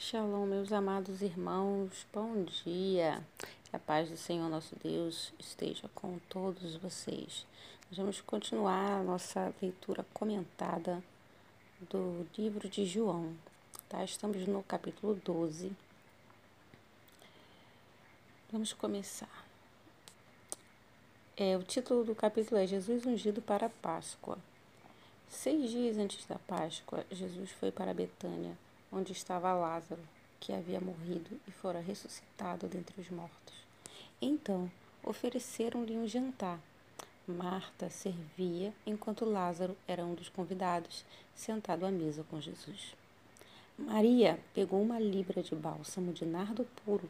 Shalom, meus amados irmãos, bom dia. Que a paz do Senhor nosso Deus esteja com todos vocês. Nós vamos continuar a nossa leitura comentada do livro de João, tá? Estamos no capítulo 12. Vamos começar. É, o título do capítulo é Jesus ungido para a Páscoa. Seis dias antes da Páscoa, Jesus foi para Betânia onde estava Lázaro, que havia morrido e fora ressuscitado dentre os mortos. Então ofereceram-lhe um jantar. Marta servia enquanto Lázaro era um dos convidados, sentado à mesa com Jesus. Maria pegou uma libra de bálsamo de nardo puro,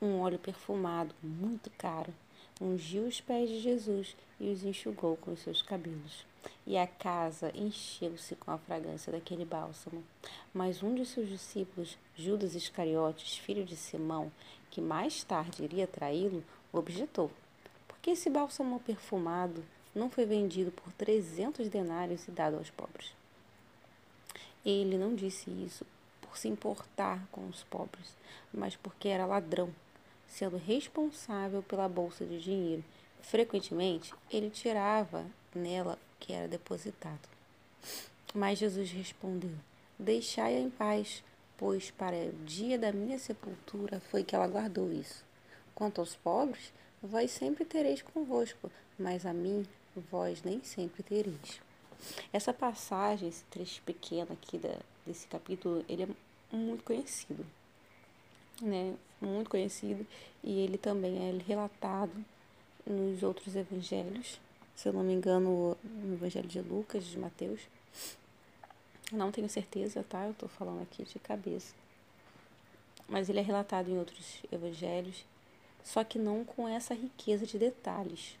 um óleo perfumado muito caro, ungiu os pés de Jesus e os enxugou com os seus cabelos. E a casa encheu-se com a fragrância daquele bálsamo. Mas um de seus discípulos, Judas Iscariotes, filho de Simão, que mais tarde iria traí-lo, objetou: Por que esse bálsamo perfumado não foi vendido por trezentos denários e dado aos pobres? Ele não disse isso por se importar com os pobres, mas porque era ladrão, sendo responsável pela bolsa de dinheiro. Frequentemente, ele tirava nela que era depositado. Mas Jesus respondeu: Deixai-a em paz, pois para o dia da minha sepultura foi que ela guardou isso. Quanto aos pobres, vós sempre tereis convosco, mas a mim vós nem sempre tereis. Essa passagem, esse trecho pequeno aqui da, desse capítulo, ele é muito conhecido, né? Muito conhecido e ele também é relatado nos outros evangelhos, se eu não me engano, no Evangelho de Lucas, de Mateus. Não tenho certeza, tá? Eu estou falando aqui de cabeça. Mas ele é relatado em outros evangelhos, só que não com essa riqueza de detalhes.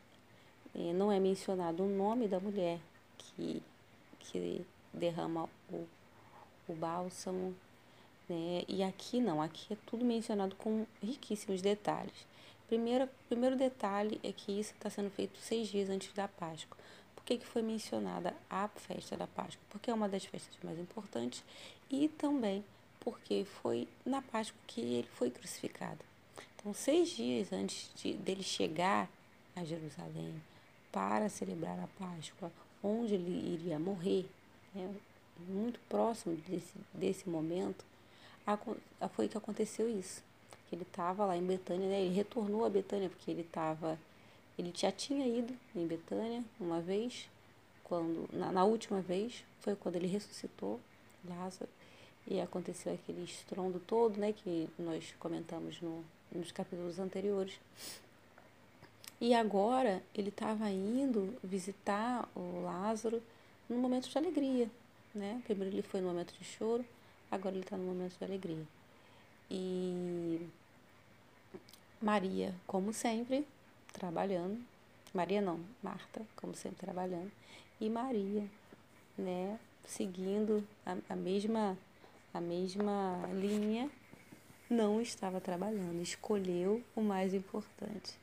E não é mencionado o nome da mulher que, que derrama o, o bálsamo, né? E aqui não, aqui é tudo mencionado com riquíssimos detalhes. Primeiro, primeiro detalhe é que isso está sendo feito seis dias antes da Páscoa. Por que, que foi mencionada a festa da Páscoa? Porque é uma das festas mais importantes e também porque foi na Páscoa que ele foi crucificado. Então, seis dias antes de, dele chegar a Jerusalém para celebrar a Páscoa, onde ele iria morrer, né, muito próximo desse, desse momento, foi que aconteceu isso que ele estava lá em Betânia, né? Ele retornou a Betânia porque ele estava, ele já tinha ido em Betânia uma vez, quando na, na, última vez foi quando ele ressuscitou Lázaro e aconteceu aquele estrondo todo, né? Que nós comentamos no, nos capítulos anteriores. E agora ele estava indo visitar o Lázaro num momento de alegria, né? Primeiro ele foi no momento de choro, agora ele está no momento de alegria. E Maria, como sempre, trabalhando. Maria não, Marta, como sempre, trabalhando. E Maria, né, seguindo a, a mesma a mesma linha, não estava trabalhando, escolheu o mais importante,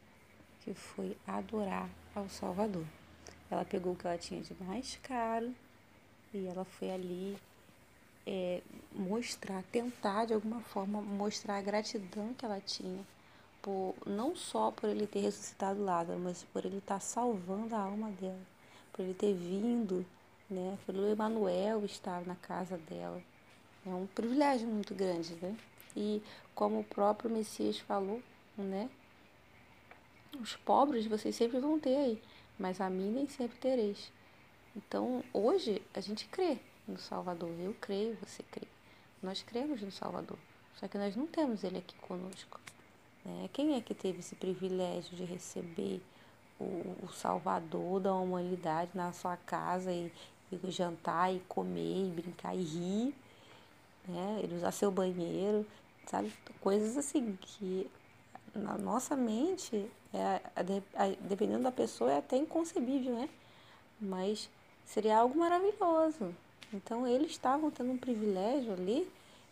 que foi adorar ao Salvador. Ela pegou o que ela tinha de mais caro e ela foi ali é, mostrar, tentar de alguma forma mostrar a gratidão que ela tinha por não só por ele ter ressuscitado Lázaro, mas por ele estar tá salvando a alma dela, por ele ter vindo, né, pelo Emanuel estar na casa dela. É um privilégio muito grande, né? E como o próprio Messias falou, né? Os pobres vocês sempre vão ter aí, mas a mim nem sempre tereis. Então, hoje a gente crê no Salvador. Eu creio, você crê. Nós cremos no Salvador. Só que nós não temos ele aqui conosco. Né? Quem é que teve esse privilégio de receber o, o Salvador da humanidade na sua casa e, e jantar e comer e brincar e rir, né? Ele usar seu banheiro, sabe? Coisas assim que na nossa mente, é, dependendo da pessoa, é até inconcebível, né? Mas seria algo maravilhoso. Então eles estavam tendo um privilégio ali,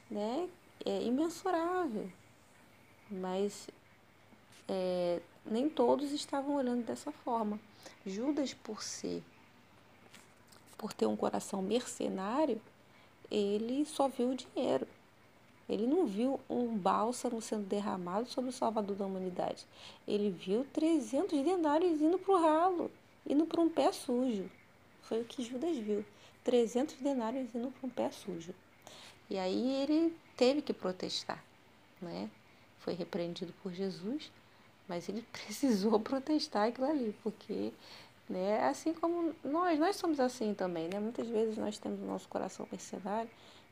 né? É, imensurável mas é, nem todos estavam olhando dessa forma. Judas, por ser, por ter um coração mercenário, ele só viu o dinheiro. Ele não viu um bálsamo sendo derramado sobre o Salvador da humanidade. Ele viu 300 denários indo para o ralo, indo para um pé sujo. Foi o que Judas viu. 300 denários indo para um pé sujo. E aí ele teve que protestar, né? Foi repreendido por Jesus, mas ele precisou protestar aquilo ali, porque né? Assim como nós, nós somos assim também, né? Muitas vezes nós temos o nosso coração mercenário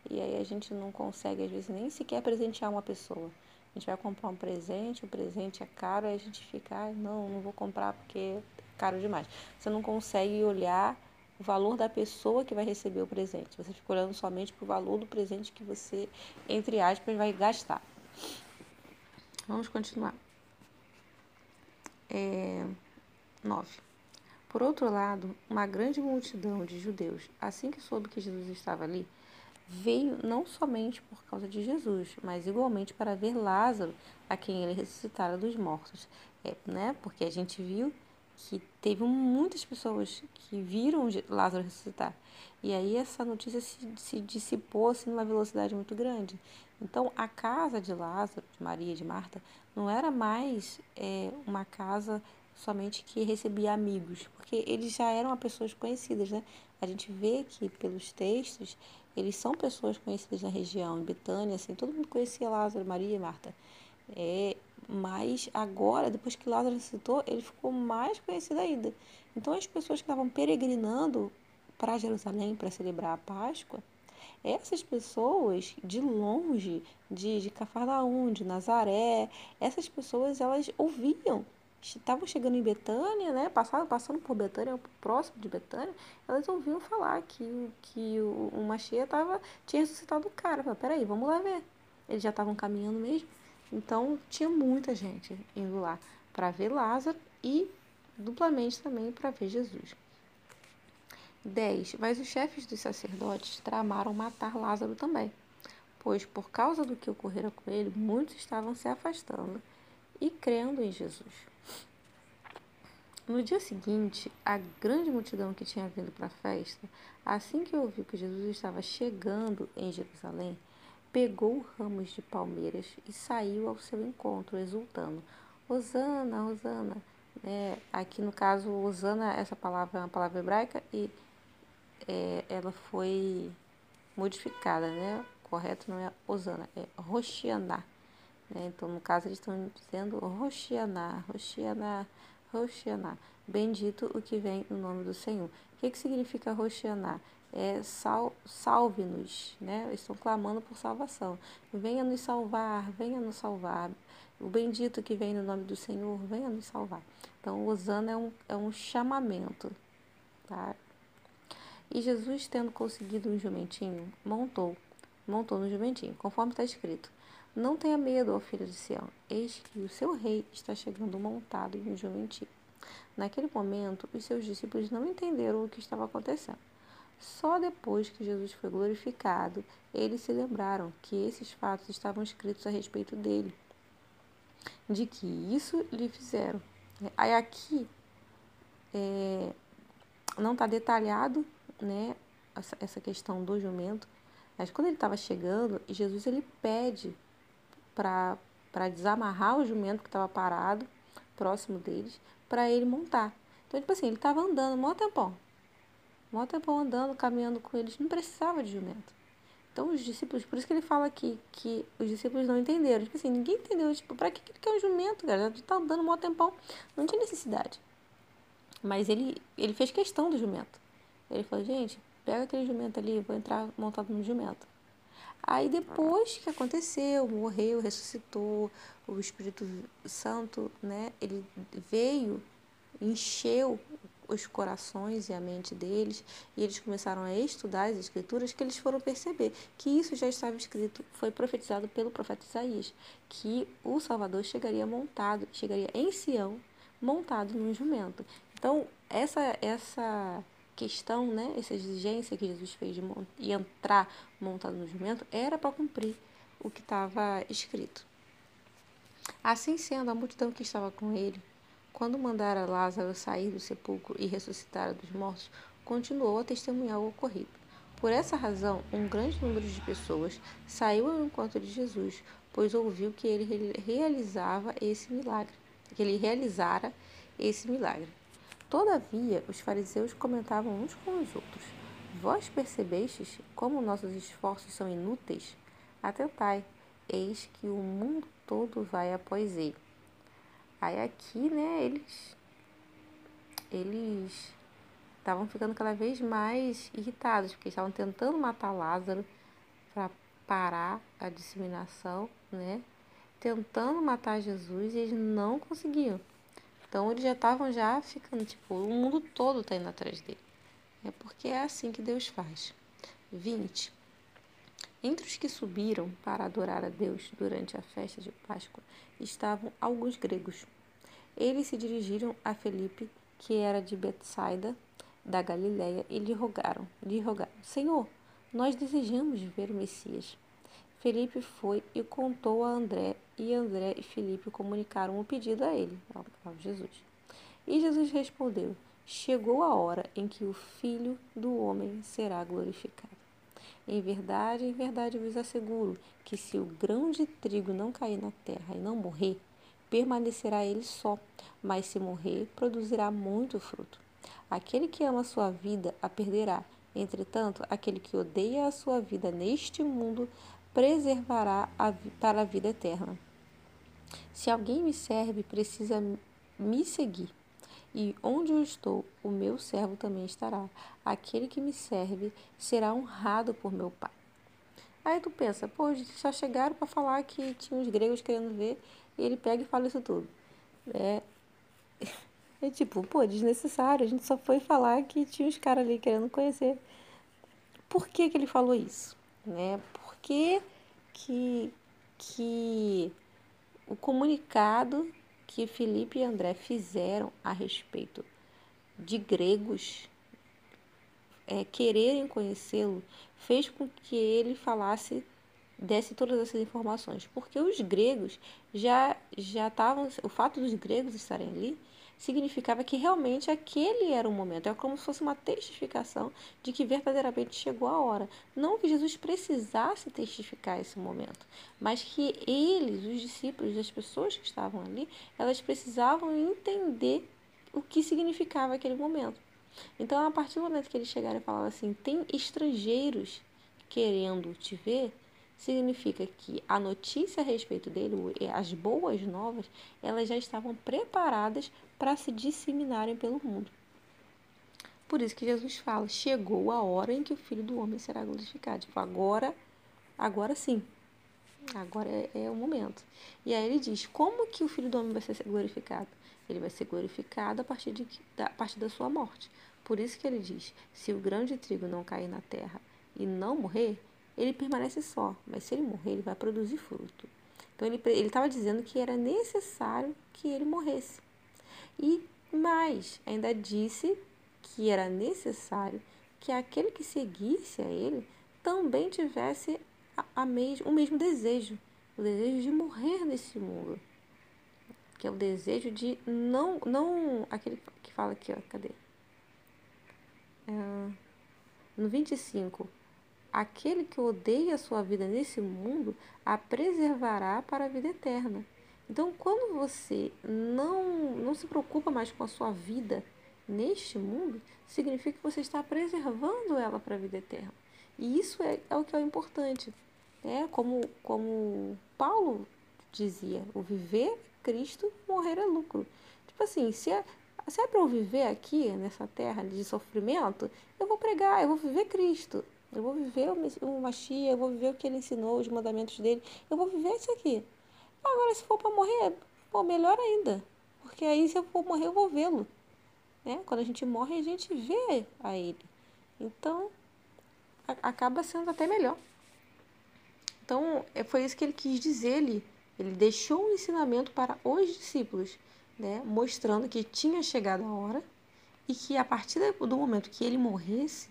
e aí a gente não consegue, às vezes, nem sequer presentear uma pessoa. A gente vai comprar um presente, o presente é caro, aí a gente fica, ah, não, não vou comprar porque é caro demais. Você não consegue olhar o valor da pessoa que vai receber o presente. Você fica olhando somente para o valor do presente que você, entre aspas, vai gastar. Vamos continuar. É. Por outro lado, uma grande multidão de judeus, assim que soube que Jesus estava ali, veio não somente por causa de Jesus, mas igualmente para ver Lázaro, a quem ele ressuscitara dos mortos. É, né? Porque a gente viu que teve muitas pessoas que viram Lázaro ressuscitar. E aí essa notícia se, se dissipou assim, numa velocidade muito grande. Então a casa de Lázaro, de Maria e de Marta, não era mais é, uma casa somente que recebia amigos, porque eles já eram pessoas conhecidas, né? A gente vê que pelos textos, eles são pessoas conhecidas na região, em Betânia, assim, todo mundo conhecia Lázaro, Maria e Marta. É, mas agora, depois que Lázaro citou, ele ficou mais conhecido ainda. Então, as pessoas que estavam peregrinando para Jerusalém para celebrar a Páscoa, essas pessoas de longe, de, de Cafarnaum, de Nazaré, essas pessoas elas ouviam estavam chegando em Betânia, né, passaram, passando por Betânia, próximo de Betânia, elas ouviam falar que, que o, o Machia tava, tinha ressuscitado o cara. Falei, peraí, vamos lá ver. Eles já estavam caminhando mesmo. Então, tinha muita gente indo lá para ver Lázaro e duplamente também para ver Jesus. 10. Mas os chefes dos sacerdotes tramaram matar Lázaro também, pois por causa do que ocorrera com ele, muitos estavam se afastando e crendo em Jesus. No dia seguinte, a grande multidão que tinha vindo para a festa, assim que ouviu que Jesus estava chegando em Jerusalém, pegou ramos de palmeiras e saiu ao seu encontro, exultando: Hosana, Hosana. É, aqui no caso, Hosana, essa palavra é uma palavra hebraica e é, ela foi modificada, né? Correto não é Hosana, é Roshianá. Né? Então, no caso, eles estão dizendo Roshianá, Roshianá. Roshaná. Bendito o que vem no nome do Senhor. O que, que significa Roshaná? É sal, salve-nos, né? Estão clamando por salvação. Venha nos salvar, venha nos salvar. O bendito que vem no nome do Senhor, venha nos salvar. Então, Osana é um, é um chamamento, tá? E Jesus, tendo conseguido um jumentinho, montou, montou no jumentinho, conforme está escrito. Não tenha medo, ó filho de Sião, eis que o seu rei está chegando montado em um jumentinho. Naquele momento, os seus discípulos não entenderam o que estava acontecendo. Só depois que Jesus foi glorificado, eles se lembraram que esses fatos estavam escritos a respeito dele, de que isso lhe fizeram. Aí aqui é, não está detalhado né, essa, questão do jumento, mas quando ele estava chegando, Jesus ele pede para desamarrar o jumento que estava parado próximo deles para ele montar. Então, tipo assim, ele estava andando mó tempão. Mó tempão andando, caminhando com eles, não precisava de jumento. Então, os discípulos, por isso que ele fala aqui que os discípulos não entenderam. Tipo assim, ninguém entendeu. Tipo, para que ele quer um jumento, cara? Ele tá andando mó tempão. Não tinha necessidade. Mas ele, ele fez questão do jumento. Ele falou, gente, pega aquele jumento ali, vou entrar montado no jumento. Aí depois que aconteceu, morreu, ressuscitou, o Espírito Santo, né, ele veio, encheu os corações e a mente deles, e eles começaram a estudar as escrituras, que eles foram perceber que isso já estava escrito, foi profetizado pelo profeta Isaías, que o Salvador chegaria montado, chegaria em Sião, montado num jumento. Então, essa essa questão, né, essa exigência que Jesus fez de entrar montado no jumento, era para cumprir o que estava escrito. Assim sendo, a multidão que estava com ele, quando mandara Lázaro sair do sepulcro e ressuscitar dos mortos, continuou a testemunhar o ocorrido. Por essa razão, um grande número de pessoas saiu ao encontro de Jesus, pois ouviu que ele realizava esse milagre, que ele realizara esse milagre. Todavia, os fariseus comentavam uns com os outros: Vós percebestes como nossos esforços são inúteis? Atentai, eis que o mundo todo vai após ele. Aí aqui, né, eles eles estavam ficando cada vez mais irritados, porque estavam tentando matar Lázaro para parar a disseminação, né? Tentando matar Jesus e eles não conseguiam. Então eles já estavam já ficando, tipo, o mundo todo está indo atrás dele. É porque é assim que Deus faz. 20. Entre os que subiram para adorar a Deus durante a festa de Páscoa estavam alguns gregos. Eles se dirigiram a Felipe, que era de Betsaida, da Galiléia, e lhe rogaram, lhe rogaram: Senhor, nós desejamos ver o Messias. Felipe foi e contou a André, e André e Felipe comunicaram o pedido a ele, ao Jesus. E Jesus respondeu: Chegou a hora em que o Filho do homem será glorificado. Em verdade, em verdade vos asseguro que se o grão de trigo não cair na terra e não morrer, permanecerá ele só, mas se morrer, produzirá muito fruto. Aquele que ama a sua vida a perderá. Entretanto, aquele que odeia a sua vida neste mundo preservará a para a vida eterna. Se alguém me serve, precisa me seguir. E onde eu estou, o meu servo também estará. Aquele que me serve será honrado por meu Pai. Aí tu pensa, pô, só chegaram para falar que tinha os gregos querendo ver, e ele pega e fala isso tudo. É, é tipo, pô, desnecessário, a gente só foi falar que tinha os caras ali querendo conhecer. Por que, que ele falou isso? Né? Por que, que, que o comunicado que Felipe e André fizeram a respeito de gregos é, quererem conhecê-lo fez com que ele falasse desse todas essas informações. Porque os gregos já já estavam o fato dos gregos estarem ali significava que realmente aquele era o momento. É como se fosse uma testificação de que verdadeiramente chegou a hora. Não que Jesus precisasse testificar esse momento, mas que eles, os discípulos, as pessoas que estavam ali, elas precisavam entender o que significava aquele momento. Então, a partir do momento que eles chegaram e falaram assim: tem estrangeiros querendo te ver, significa que a notícia a respeito dele, as boas novas, elas já estavam preparadas para se disseminarem pelo mundo. Por isso que Jesus fala: chegou a hora em que o Filho do Homem será glorificado. Tipo, agora, agora sim. Agora é, é o momento. E aí ele diz: como que o Filho do Homem vai ser glorificado? Ele vai ser glorificado a partir, de, a partir da sua morte. Por isso que ele diz: se o grão de trigo não cair na terra e não morrer, ele permanece só, mas se ele morrer, ele vai produzir fruto. Então ele estava dizendo que era necessário que ele morresse. E mais, ainda disse que era necessário que aquele que seguisse a ele também tivesse a, a mes o mesmo desejo, o desejo de morrer nesse mundo. Que é o desejo de não, não aquele que fala aqui, ó, cadê? É, no 25, aquele que odeia a sua vida nesse mundo a preservará para a vida eterna. Então, quando você não, não se preocupa mais com a sua vida neste mundo, significa que você está preservando ela para a vida eterna. E isso é, é o que é importante. É como, como Paulo dizia, o viver é Cristo, morrer é lucro. Tipo assim, se é, se é para eu viver aqui, nessa terra de sofrimento, eu vou pregar, eu vou viver Cristo. Eu vou viver o Machia, eu vou viver o que ele ensinou, os mandamentos dele. Eu vou viver isso aqui. Agora, se for para morrer, pô, melhor ainda. Porque aí, se eu for morrer, eu vou vê-lo. Né? Quando a gente morre, a gente vê a ele. Então, a, acaba sendo até melhor. Então, é, foi isso que ele quis dizer ali. Ele deixou um ensinamento para os discípulos, né? mostrando que tinha chegado a hora e que a partir do momento que ele morresse,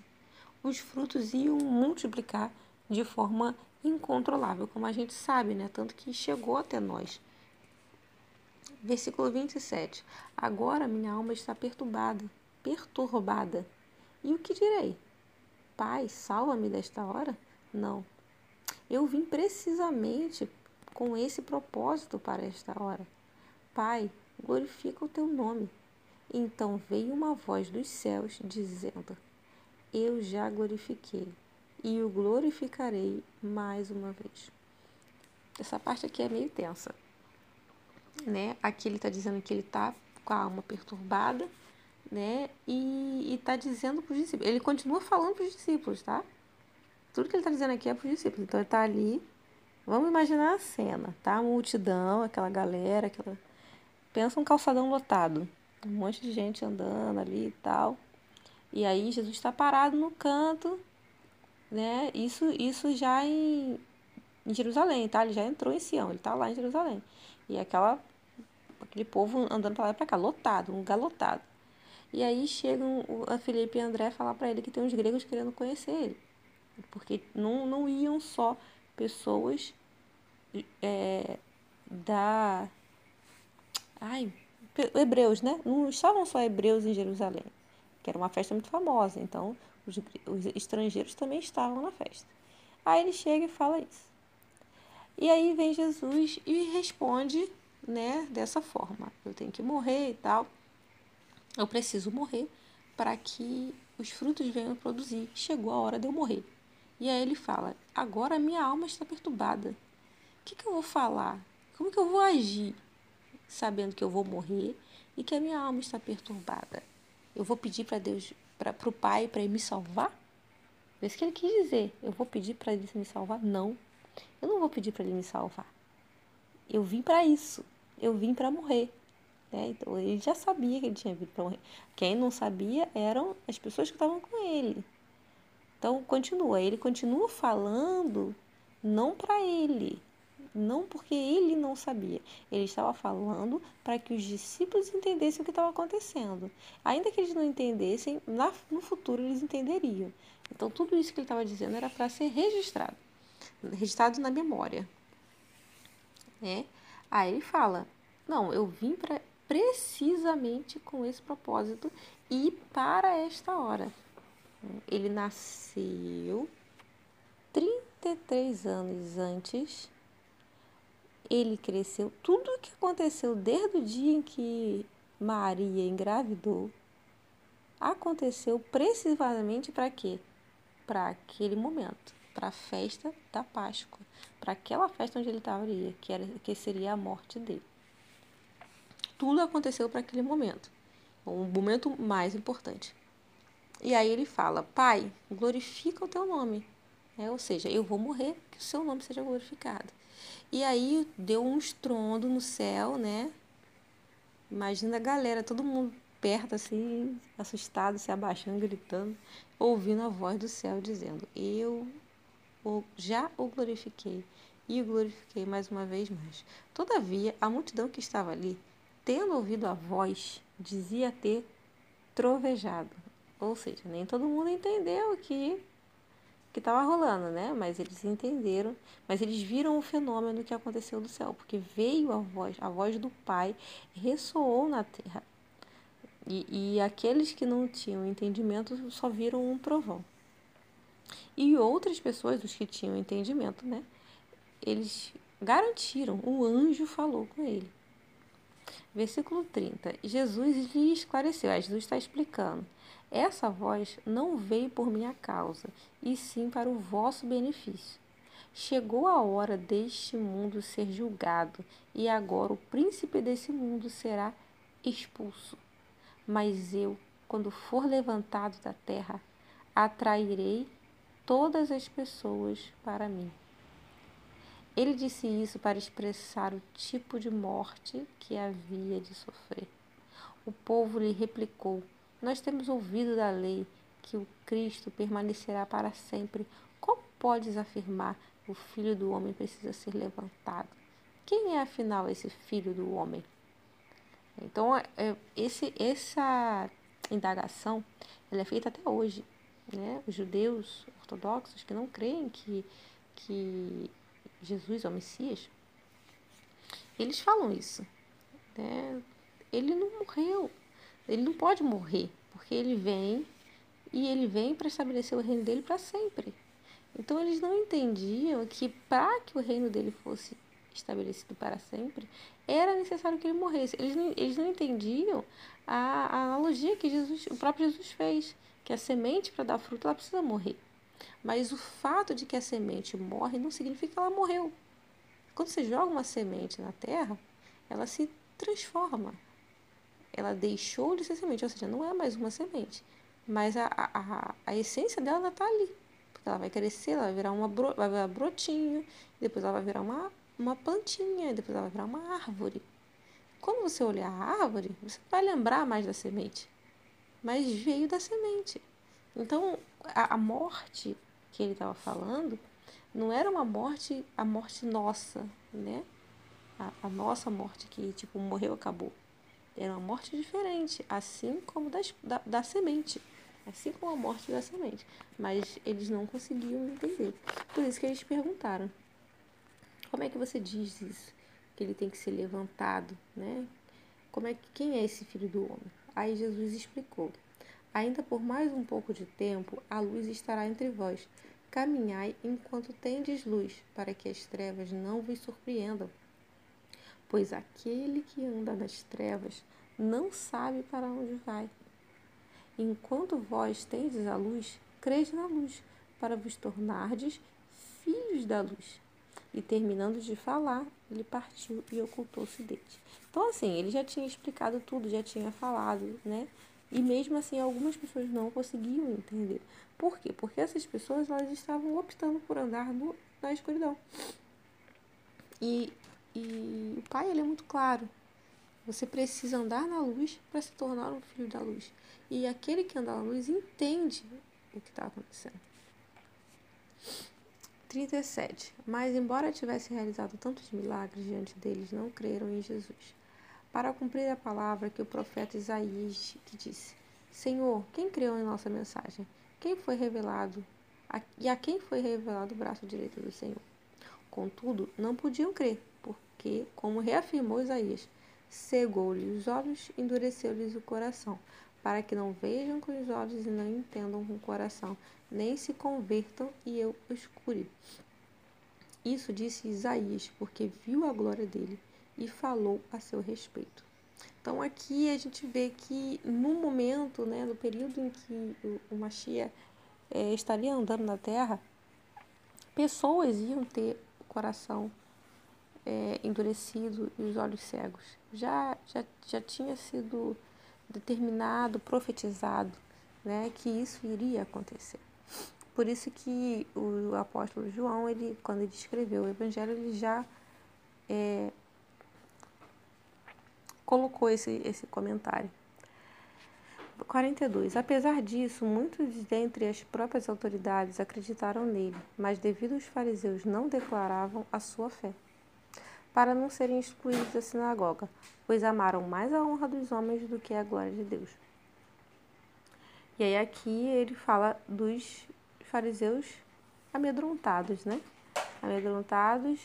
os frutos iam multiplicar de forma incontrolável, como a gente sabe, né? Tanto que chegou até nós. Versículo 27. Agora minha alma está perturbada, perturbada. E o que direi? Pai, salva-me desta hora? Não. Eu vim precisamente com esse propósito para esta hora. Pai, glorifica o teu nome. Então veio uma voz dos céus dizendo: Eu já glorifiquei e o glorificarei mais uma vez. Essa parte aqui é meio tensa, né? Aqui ele está dizendo que ele está com a alma perturbada, né? E está dizendo para os discípulos. Ele continua falando para os discípulos, tá? Tudo que ele está dizendo aqui é para os discípulos. Então ele está ali. Vamos imaginar a cena, tá? A multidão, aquela galera, aquela. Pensa um calçadão lotado um monte de gente andando ali e tal. E aí Jesus está parado no canto, né? Isso, isso já em, em Jerusalém, tá? Ele já entrou em Sião, ele está lá em Jerusalém. E aquela, aquele povo andando para lá e para cá, lotado, um lugar lotado. E aí chegam a Felipe e André falar para ele que tem uns gregos querendo conhecer ele. Porque não, não iam só pessoas é, da. Ai, hebreus, né? Não estavam só hebreus em Jerusalém, que era uma festa muito famosa, então os, os estrangeiros também estavam na festa. Aí ele chega e fala isso. E aí vem Jesus e responde, né, dessa forma: eu tenho que morrer e tal. Eu preciso morrer para que os frutos venham produzir. Chegou a hora de eu morrer. E aí ele fala: agora minha alma está perturbada. O que, que eu vou falar? Como que eu vou agir? sabendo que eu vou morrer e que a minha alma está perturbada. Eu vou pedir para Deus, para o Pai, para ele me salvar? É isso que ele quis dizer. Eu vou pedir para ele me salvar? Não. Eu não vou pedir para ele me salvar. Eu vim para isso. Eu vim para morrer. Né? Então ele já sabia que ele tinha vindo para morrer. Quem não sabia eram as pessoas que estavam com ele. Então continua. Ele continua falando não para ele, não porque ele não sabia. Ele estava falando para que os discípulos entendessem o que estava acontecendo. Ainda que eles não entendessem, no futuro eles entenderiam. Então, tudo isso que ele estava dizendo era para ser registrado registrado na memória. Né? Aí ele fala: Não, eu vim para precisamente com esse propósito e para esta hora. Ele nasceu 33 anos antes ele cresceu. Tudo o que aconteceu desde o dia em que Maria engravidou aconteceu precisamente para quê? Para aquele momento, para a festa da Páscoa, para aquela festa onde ele estava ali, que, era, que seria a morte dele. Tudo aconteceu para aquele momento, um momento mais importante. E aí ele fala: Pai, glorifica o teu nome. É, ou seja, eu vou morrer, que o seu nome seja glorificado. E aí deu um estrondo no céu, né? Imagina a galera, todo mundo perto assim, assustado, se abaixando, gritando, ouvindo a voz do céu dizendo: Eu já o glorifiquei e o glorifiquei mais uma vez mais. Todavia, a multidão que estava ali, tendo ouvido a voz, dizia ter trovejado. Ou seja, nem todo mundo entendeu que que estava rolando, né? Mas eles entenderam, mas eles viram o fenômeno que aconteceu do céu, porque veio a voz, a voz do Pai ressoou na terra. E, e aqueles que não tinham entendimento só viram um trovão. E outras pessoas, os que tinham entendimento, né? Eles garantiram, o anjo falou com ele. Versículo 30. Jesus lhe esclareceu. Jesus está explicando. Essa voz não veio por minha causa, e sim para o vosso benefício. Chegou a hora deste mundo ser julgado, e agora o príncipe desse mundo será expulso. Mas eu, quando for levantado da terra, atrairei todas as pessoas para mim. Ele disse isso para expressar o tipo de morte que havia de sofrer. O povo lhe replicou: nós temos ouvido da lei que o Cristo permanecerá para sempre. Como podes afirmar o Filho do Homem precisa ser levantado? Quem é afinal esse Filho do Homem? Então, é, é, esse, essa indagação ela é feita até hoje. Né? Os judeus ortodoxos que não creem que, que Jesus é o Messias, eles falam isso. Né? Ele não morreu, ele não pode morrer, porque ele vem e ele vem para estabelecer o reino dele para sempre. Então eles não entendiam que para que o reino dele fosse estabelecido para sempre, era necessário que ele morresse. Eles não, eles não entendiam a, a analogia que Jesus, o próprio Jesus fez, que a semente para dar fruto ela precisa morrer. Mas o fato de que a semente morre não significa que ela morreu. Quando você joga uma semente na terra, ela se transforma. Ela deixou de ser semente, ou seja, não é mais uma semente. Mas a, a, a essência dela está ali. Porque ela vai crescer, ela vai virar, uma bro, vai virar brotinho, depois ela vai virar uma, uma plantinha, depois ela vai virar uma árvore. Quando você olhar a árvore, você vai lembrar mais da semente. Mas veio da semente. Então, a, a morte que ele estava falando não era uma morte, a morte nossa, né? A, a, nossa morte que, tipo, morreu, acabou. Era uma morte diferente, assim como das, da, da semente. Assim como a morte da semente. Mas eles não conseguiam entender. Por isso que eles perguntaram: como é que você diz isso? Que ele tem que ser levantado, né? Como é que, quem é esse filho do homem? Aí Jesus explicou: Ainda por mais um pouco de tempo, a luz estará entre vós. Caminhai enquanto tendes luz, para que as trevas não vos surpreendam. Pois aquele que anda nas trevas não sabe para onde vai. Enquanto vós tendes a luz, crede na luz, para vos tornardes filhos da luz. E terminando de falar, ele partiu e ocultou-se deles. Então, assim, ele já tinha explicado tudo, já tinha falado, né? E mesmo assim, algumas pessoas não conseguiam entender. Por quê? Porque essas pessoas elas estavam optando por andar no, na escuridão. E, e o pai ele é muito claro. Você precisa andar na luz para se tornar um filho da luz. E aquele que anda na luz entende o que está acontecendo. 37. Mas, embora tivesse realizado tantos milagres diante deles, não creram em Jesus. Para cumprir a palavra que o profeta Isaías que disse: Senhor, quem criou em nossa mensagem? quem foi revelado e a quem foi revelado o braço direito do Senhor. Contudo, não podiam crer, porque, como reafirmou Isaías, cegou-lhes os olhos, endureceu-lhes o coração, para que não vejam com os olhos e não entendam com o coração, nem se convertam e eu os cure. Isso disse Isaías, porque viu a glória dele e falou a seu respeito. Então aqui a gente vê que no momento, né, no período em que o, o Machia é, estaria andando na Terra, pessoas iam ter o coração é, endurecido e os olhos cegos. Já, já, já tinha sido determinado, profetizado, né, que isso iria acontecer. Por isso que o apóstolo João, ele, quando ele escreveu o Evangelho, ele já é, colocou esse, esse comentário. 42. Apesar disso, muitos dentre as próprias autoridades acreditaram nele, mas devido aos fariseus não declaravam a sua fé, para não serem excluídos da sinagoga, pois amaram mais a honra dos homens do que a glória de Deus. E aí aqui ele fala dos fariseus amedrontados, né? Amedrontados,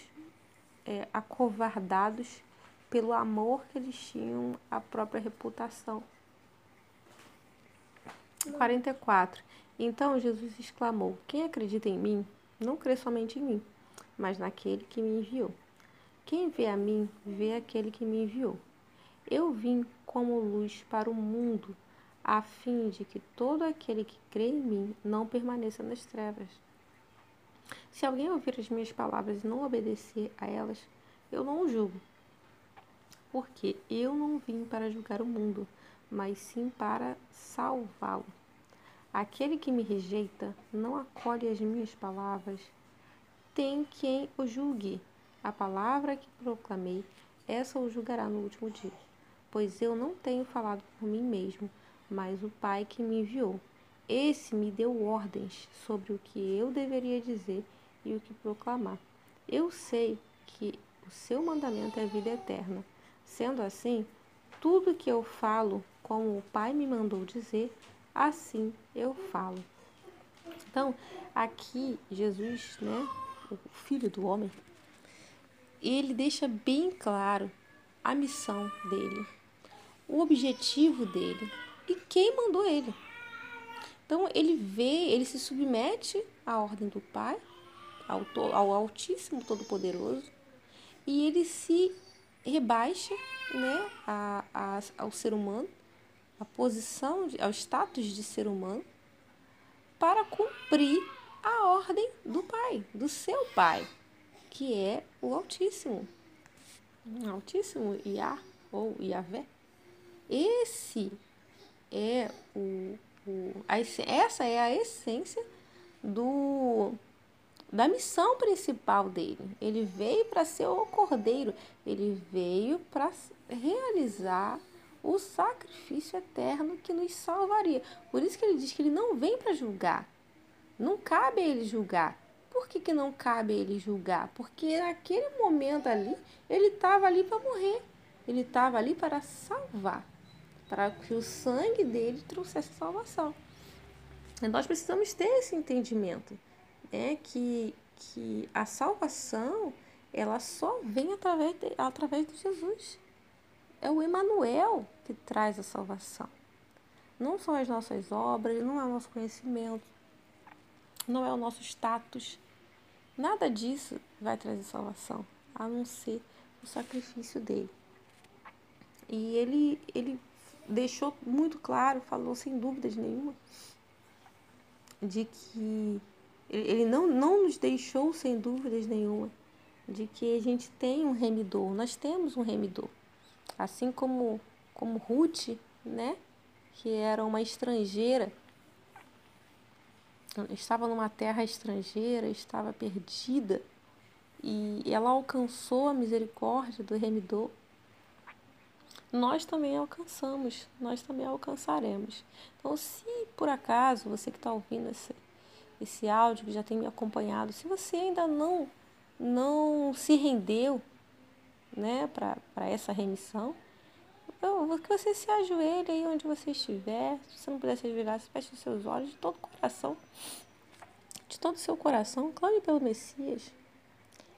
é, acovardados pelo amor que eles tinham à própria reputação. 44. Então Jesus exclamou: Quem acredita em mim, não crê somente em mim, mas naquele que me enviou. Quem vê a mim, vê aquele que me enviou. Eu vim como luz para o mundo, a fim de que todo aquele que crê em mim não permaneça nas trevas. Se alguém ouvir as minhas palavras e não obedecer a elas, eu não o julgo porque eu não vim para julgar o mundo, mas sim para salvá-lo. Aquele que me rejeita não acolhe as minhas palavras, tem quem o julgue. A palavra que proclamei, essa o julgará no último dia. Pois eu não tenho falado por mim mesmo, mas o Pai que me enviou. Esse me deu ordens sobre o que eu deveria dizer e o que proclamar. Eu sei que o seu mandamento é vida eterna. Sendo assim, tudo que eu falo, como o Pai me mandou dizer, assim eu falo. Então, aqui Jesus, né, o Filho do Homem, ele deixa bem claro a missão dele, o objetivo dele e quem mandou ele. Então ele vê, ele se submete à ordem do Pai, ao, ao Altíssimo Todo-Poderoso, e ele se rebaixa né, a, a, ao ser humano, a posição, ao status de ser humano, para cumprir a ordem do Pai, do seu Pai, que é o Altíssimo. Altíssimo, Iá ou Iavé. Esse é o, o a, essa é a essência do da missão principal dele. Ele veio para ser o cordeiro, ele veio para realizar o sacrifício eterno que nos salvaria. Por isso que ele diz que ele não vem para julgar. Não cabe a ele julgar. Por que, que não cabe ele julgar? Porque naquele momento ali, ele estava ali para morrer. Ele estava ali para salvar. Para que o sangue dele trouxesse salvação. E nós precisamos ter esse entendimento é que, que a salvação ela só vem através de, através de Jesus. É o Emanuel que traz a salvação. Não são as nossas obras, não é o nosso conhecimento, não é o nosso status. Nada disso vai trazer salvação, a não ser o sacrifício dele. E ele, ele deixou muito claro, falou sem dúvidas nenhuma, de que ele não, não nos deixou, sem dúvidas nenhuma, de que a gente tem um remidor. Nós temos um remidor. Assim como, como Ruth, né? que era uma estrangeira, estava numa terra estrangeira, estava perdida, e ela alcançou a misericórdia do remidor. Nós também alcançamos, nós também alcançaremos. Então, se por acaso você que está ouvindo esse, esse áudio, que já tem me acompanhado, se você ainda não, não se rendeu né, para essa remissão, que você se ajoelhe aí onde você estiver. Se você não puder se ajoelhar, feche os seus olhos de todo o coração. De todo o seu coração, clame pelo Messias.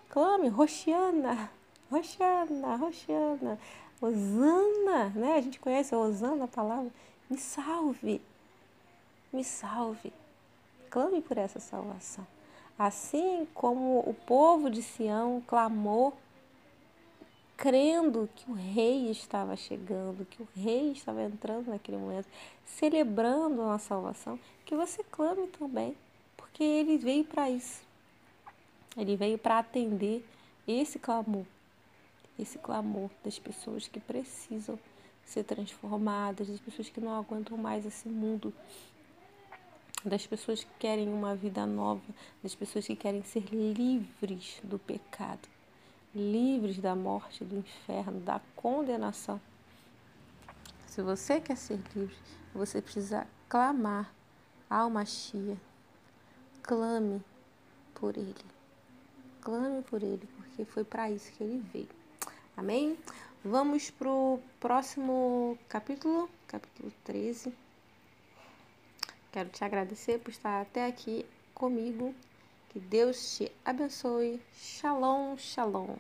Clame, Roxiana, Roxiana, Roxiana, Osana, né? A gente conhece a Osana, a palavra. Me salve, me salve clame por essa salvação. Assim como o povo de Sião clamou, crendo que o rei estava chegando, que o rei estava entrando naquele momento, celebrando a salvação, que você clame também, porque ele veio para isso. Ele veio para atender esse clamor, esse clamor das pessoas que precisam ser transformadas, das pessoas que não aguentam mais esse mundo das pessoas que querem uma vida nova, das pessoas que querem ser livres do pecado, livres da morte, do inferno, da condenação. Se você quer ser livre, você precisa clamar ao Machia. Clame por ele. Clame por ele, porque foi para isso que ele veio. Amém? Vamos para o próximo capítulo, capítulo 13. Quero te agradecer por estar até aqui comigo. Que Deus te abençoe. Shalom, shalom.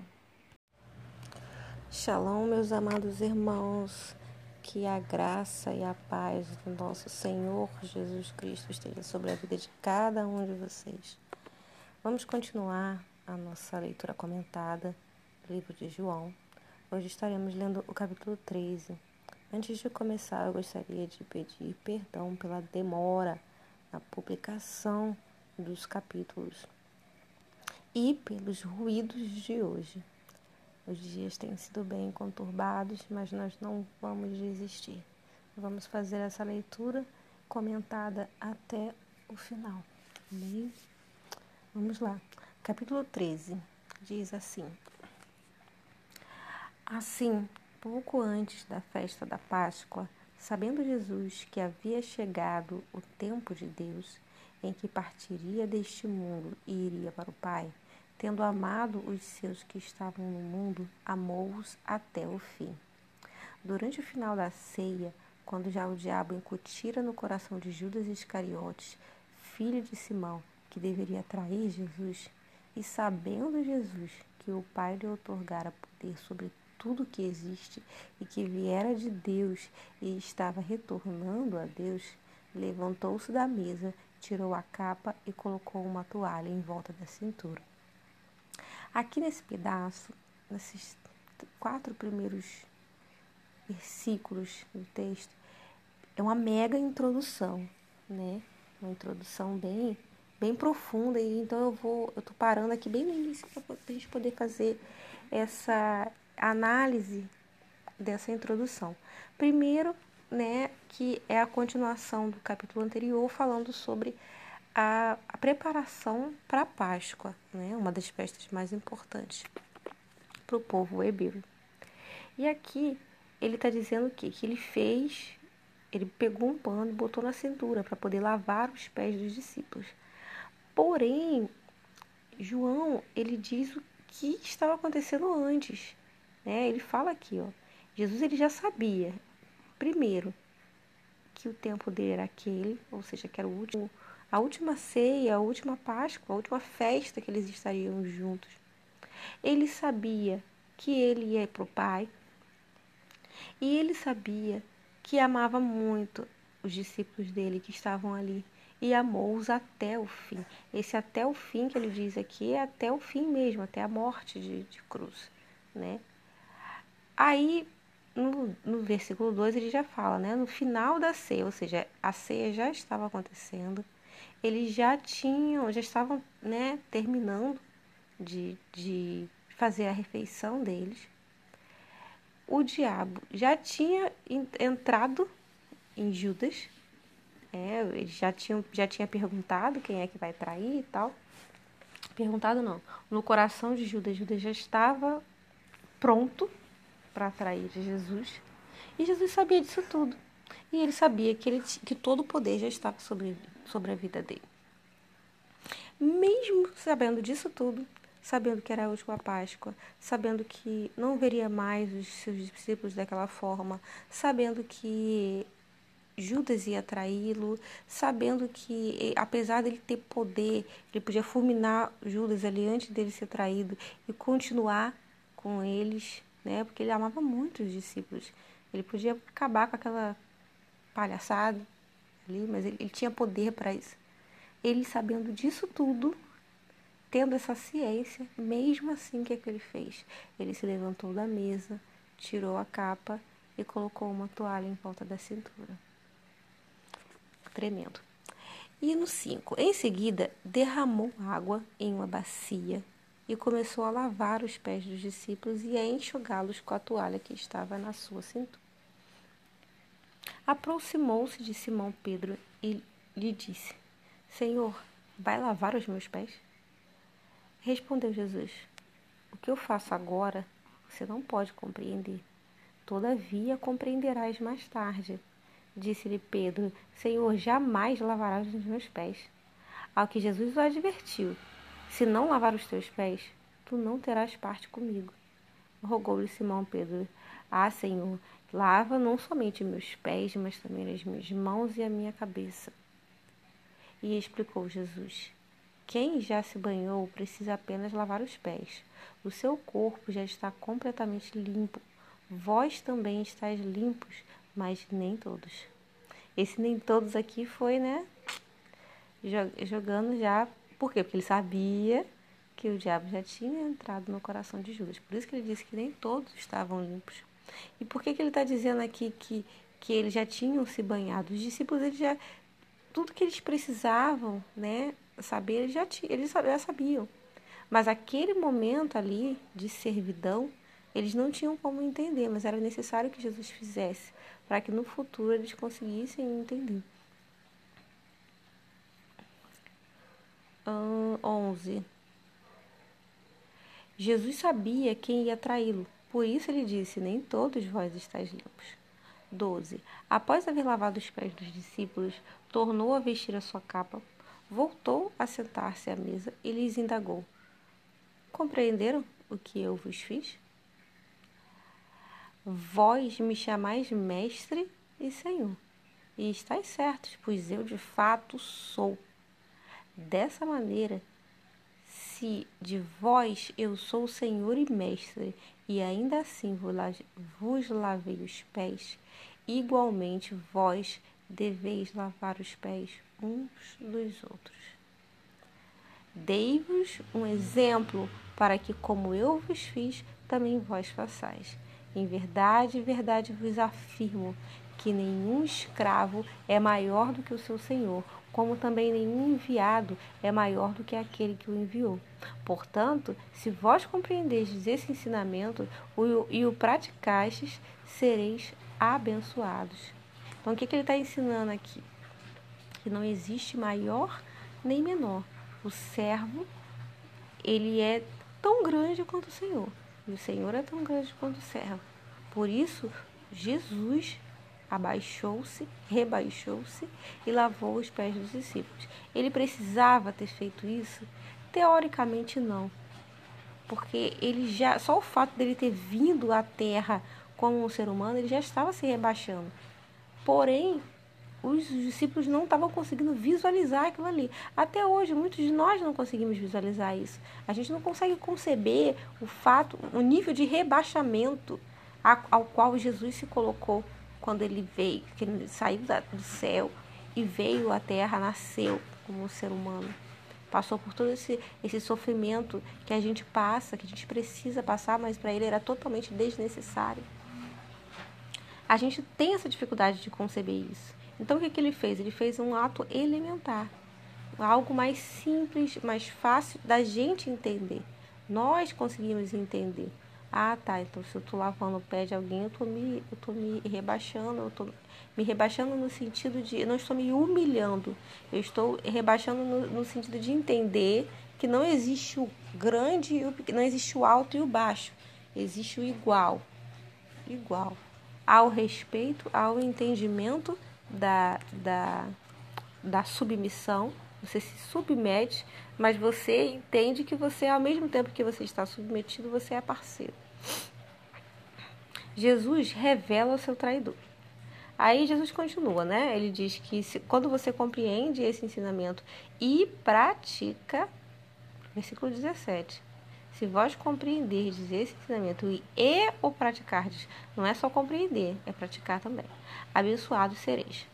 Shalom, meus amados irmãos. Que a graça e a paz do nosso Senhor Jesus Cristo esteja sobre a vida de cada um de vocês. Vamos continuar a nossa leitura comentada do livro de João. Hoje estaremos lendo o capítulo 13 Antes de começar, eu gostaria de pedir perdão pela demora na publicação dos capítulos e pelos ruídos de hoje. Os dias têm sido bem conturbados, mas nós não vamos desistir. Vamos fazer essa leitura comentada até o final. Amém? Vamos lá. Capítulo 13 diz assim: Assim, Pouco antes da festa da Páscoa, sabendo Jesus que havia chegado o tempo de Deus, em que partiria deste mundo e iria para o Pai, tendo amado os seus que estavam no mundo, amou-os até o fim. Durante o final da ceia, quando já o diabo incutira no coração de Judas Iscariotes, filho de Simão, que deveria trair Jesus, e sabendo Jesus que o Pai lhe otorgara poder sobre tudo que existe e que viera de Deus e estava retornando a Deus, levantou-se da mesa, tirou a capa e colocou uma toalha em volta da cintura. Aqui nesse pedaço, nesses quatro primeiros versículos do texto, é uma mega introdução, né? Uma introdução bem bem profunda e então eu vou eu tô parando aqui bem no início para a gente poder fazer essa análise dessa introdução. Primeiro, né, que é a continuação do capítulo anterior falando sobre a, a preparação para a Páscoa, né, uma das festas mais importantes para o povo hebreu. E aqui ele está dizendo o quê? Que ele fez, ele pegou um pano e botou na cintura para poder lavar os pés dos discípulos. Porém, João, ele diz o que estava acontecendo antes. Né? Ele fala aqui, ó, Jesus ele já sabia, primeiro, que o tempo dele era aquele, ou seja, que era o último, a última ceia, a última Páscoa, a última festa que eles estariam juntos. Ele sabia que ele ia para o Pai e ele sabia que amava muito os discípulos dele que estavam ali e amou-os até o fim. Esse até o fim que ele diz aqui é até o fim mesmo, até a morte de, de cruz, né? Aí, no, no versículo 2, ele já fala, né? No final da ceia, ou seja, a ceia já estava acontecendo, eles já tinham, já estavam, né, terminando de, de fazer a refeição deles. O diabo já tinha entrado em Judas, é, ele já tinha, já tinha perguntado quem é que vai trair e tal. Perguntado não. No coração de Judas, Judas já estava pronto para trair Jesus. E Jesus sabia disso tudo. E ele sabia que, ele, que todo o poder já estava sobre, sobre a vida dele. Mesmo sabendo disso tudo, sabendo que era a última Páscoa, sabendo que não veria mais os seus discípulos daquela forma, sabendo que Judas ia traí-lo, sabendo que, apesar dele ter poder, ele podia fulminar Judas ali antes dele ser traído e continuar com eles, né? Porque ele amava muito os discípulos. Ele podia acabar com aquela palhaçada ali, mas ele, ele tinha poder para isso. Ele sabendo disso tudo, tendo essa ciência, mesmo assim, o que, é que ele fez? Ele se levantou da mesa, tirou a capa e colocou uma toalha em volta da cintura tremendo. E no 5, em seguida, derramou água em uma bacia e começou a lavar os pés dos discípulos e a enxugá-los com a toalha que estava na sua cintura. Aproximou-se de Simão Pedro e lhe disse: Senhor, vai lavar os meus pés? Respondeu Jesus: O que eu faço agora você não pode compreender. Todavia compreenderás mais tarde. Disse-lhe Pedro: Senhor, jamais lavarás os meus pés. Ao que Jesus o advertiu: Se não lavar os teus pés, tu não terás parte comigo. Rogou-lhe Simão Pedro: Ah, Senhor, lava não somente meus pés, mas também as minhas mãos e a minha cabeça. E explicou Jesus: Quem já se banhou precisa apenas lavar os pés. O seu corpo já está completamente limpo. Vós também estáis limpos, mas nem todos. Esse nem todos aqui foi, né? Jogando já. Por quê? Porque ele sabia que o diabo já tinha entrado no coração de Judas. Por isso que ele disse que nem todos estavam limpos. E por que, que ele está dizendo aqui que, que eles já tinham se banhado? Os discípulos, eles já. Tudo que eles precisavam, né? Saber, eles já, eles já sabiam. Mas aquele momento ali de servidão, eles não tinham como entender, mas era necessário que Jesus fizesse para que no futuro eles conseguissem entender. Hum, 11. Jesus sabia quem ia traí-lo, por isso ele disse: Nem todos vós estáis limpos. 12. Após haver lavado os pés dos discípulos, tornou a vestir a sua capa, voltou a sentar-se à mesa e lhes indagou: Compreenderam o que eu vos fiz? Vós me chamais mestre e senhor, e estáis certos, pois eu de fato sou. Dessa maneira, se de vós eu sou senhor e mestre, e ainda assim vos lavei os pés, igualmente vós deveis lavar os pés uns dos outros. Dei-vos um exemplo para que, como eu vos fiz, também vós façais. Em verdade, verdade vos afirmo que nenhum escravo é maior do que o seu senhor, como também nenhum enviado é maior do que aquele que o enviou. Portanto, se vós compreendeis esse ensinamento e o praticastes, sereis abençoados. Então, o que, que ele está ensinando aqui? Que não existe maior nem menor. O servo, ele é tão grande quanto o Senhor. E o Senhor é tão grande quanto o servo. Por isso, Jesus abaixou-se, rebaixou-se e lavou os pés dos discípulos. Ele precisava ter feito isso? Teoricamente não. Porque ele já, só o fato dele ter vindo à terra como um ser humano, ele já estava se rebaixando. Porém, os discípulos não estavam conseguindo visualizar aquilo ali. Até hoje, muitos de nós não conseguimos visualizar isso. A gente não consegue conceber o fato, o nível de rebaixamento ao qual Jesus se colocou quando ele veio, que ele saiu do céu e veio à terra, nasceu como um ser humano. Passou por todo esse, esse sofrimento que a gente passa, que a gente precisa passar, mas para ele era totalmente desnecessário. A gente tem essa dificuldade de conceber isso. Então o que, que ele fez? Ele fez um ato elementar, algo mais simples, mais fácil da gente entender. Nós conseguimos entender. Ah, tá. Então, se eu tô lavando o pé de alguém, eu tô me, eu tô me rebaixando, eu tô me rebaixando no sentido de. Eu não estou me humilhando. Eu estou rebaixando no, no sentido de entender que não existe o grande e o não existe o alto e o baixo. Existe o igual. Igual. Ao respeito, ao entendimento da, da, da submissão. Você se submete mas você entende que você, ao mesmo tempo que você está submetido, você é parceiro. Jesus revela o seu traidor. Aí Jesus continua, né? Ele diz que se, quando você compreende esse ensinamento e pratica, versículo 17, se vós compreenderdes esse ensinamento e, e o praticardes, não é só compreender, é praticar também, abençoados sereis.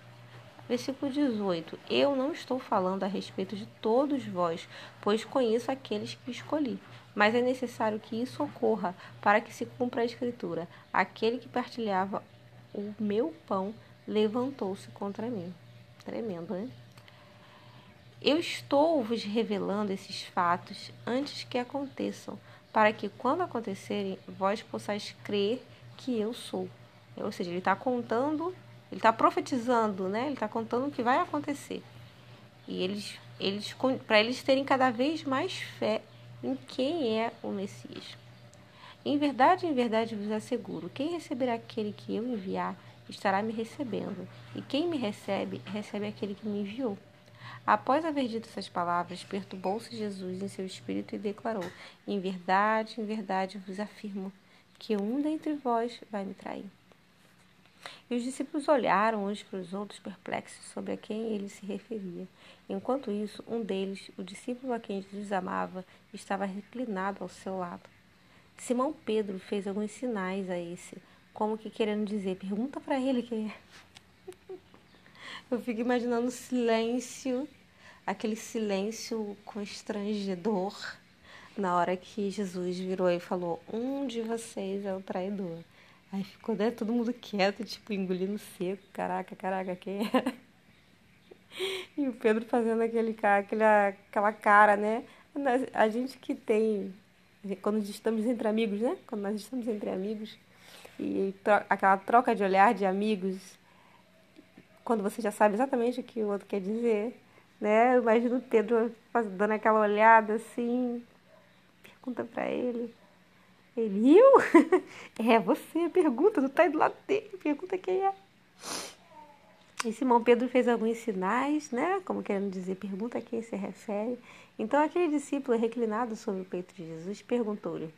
Versículo 18: Eu não estou falando a respeito de todos vós, pois conheço aqueles que escolhi. Mas é necessário que isso ocorra para que se cumpra a Escritura: Aquele que partilhava o meu pão levantou-se contra mim. Tremendo, né? Eu estou vos revelando esses fatos antes que aconteçam, para que, quando acontecerem, vós possais crer que eu sou. Ou seja, ele está contando ele está profetizando, né? Ele está contando o que vai acontecer. E eles, eles para eles terem cada vez mais fé em quem é o Messias. Em verdade, em verdade vos asseguro: quem receber aquele que eu enviar, estará me recebendo, e quem me recebe, recebe aquele que me enviou. Após haver dito essas palavras, perturbou-se Jesus em seu espírito e declarou: Em verdade, em verdade vos afirmo que um dentre vós vai me trair. E os discípulos olharam uns para os outros perplexos sobre a quem ele se referia. Enquanto isso, um deles, o discípulo a quem Jesus amava, estava reclinado ao seu lado. Simão Pedro fez alguns sinais a esse, como que querendo dizer: pergunta para ele quem é. Eu fico imaginando o silêncio, aquele silêncio constrangedor, na hora que Jesus virou e falou: Um de vocês é o traidor. Aí ficou né, todo mundo quieto, tipo, engolindo seco. Caraca, caraca, quem é? E o Pedro fazendo aquele, aquela, aquela cara, né? A gente que tem. Quando estamos entre amigos, né? Quando nós estamos entre amigos. E aquela troca de olhar de amigos. Quando você já sabe exatamente o que o outro quer dizer. Né? Eu imagino o Pedro dando aquela olhada assim. Pergunta pra ele. Ele, eu? é você, pergunta, tu tá aí do lado dele, pergunta quem é. E Simão Pedro fez alguns sinais, né? Como querendo dizer, pergunta a quem se refere. Então aquele discípulo reclinado sobre o peito de Jesus perguntou-lhe: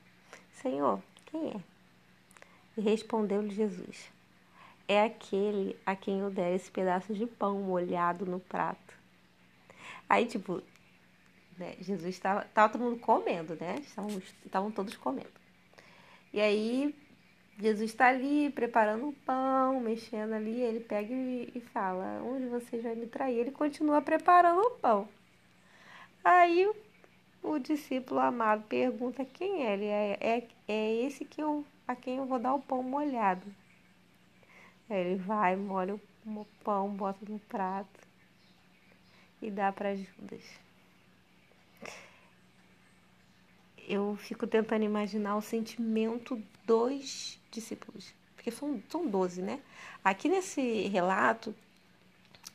Senhor, quem é? E respondeu-lhe Jesus: É aquele a quem eu der esse pedaço de pão molhado no prato. Aí, tipo, né, Jesus estava, todo mundo comendo, né? Estavam todos comendo. E aí Jesus está ali preparando o pão, mexendo ali, ele pega e, fala: Onde você vai me trair? Ele continua preparando o pão. Aí o discípulo amado pergunta quem é ele. É, é, é esse que eu, a quem eu vou dar o pão molhado. Aí ele vai, molha o pão, bota no prato e dá para Judas. Eu fico tentando imaginar o sentimento dos discípulos, porque são, são 12, né? Aqui nesse relato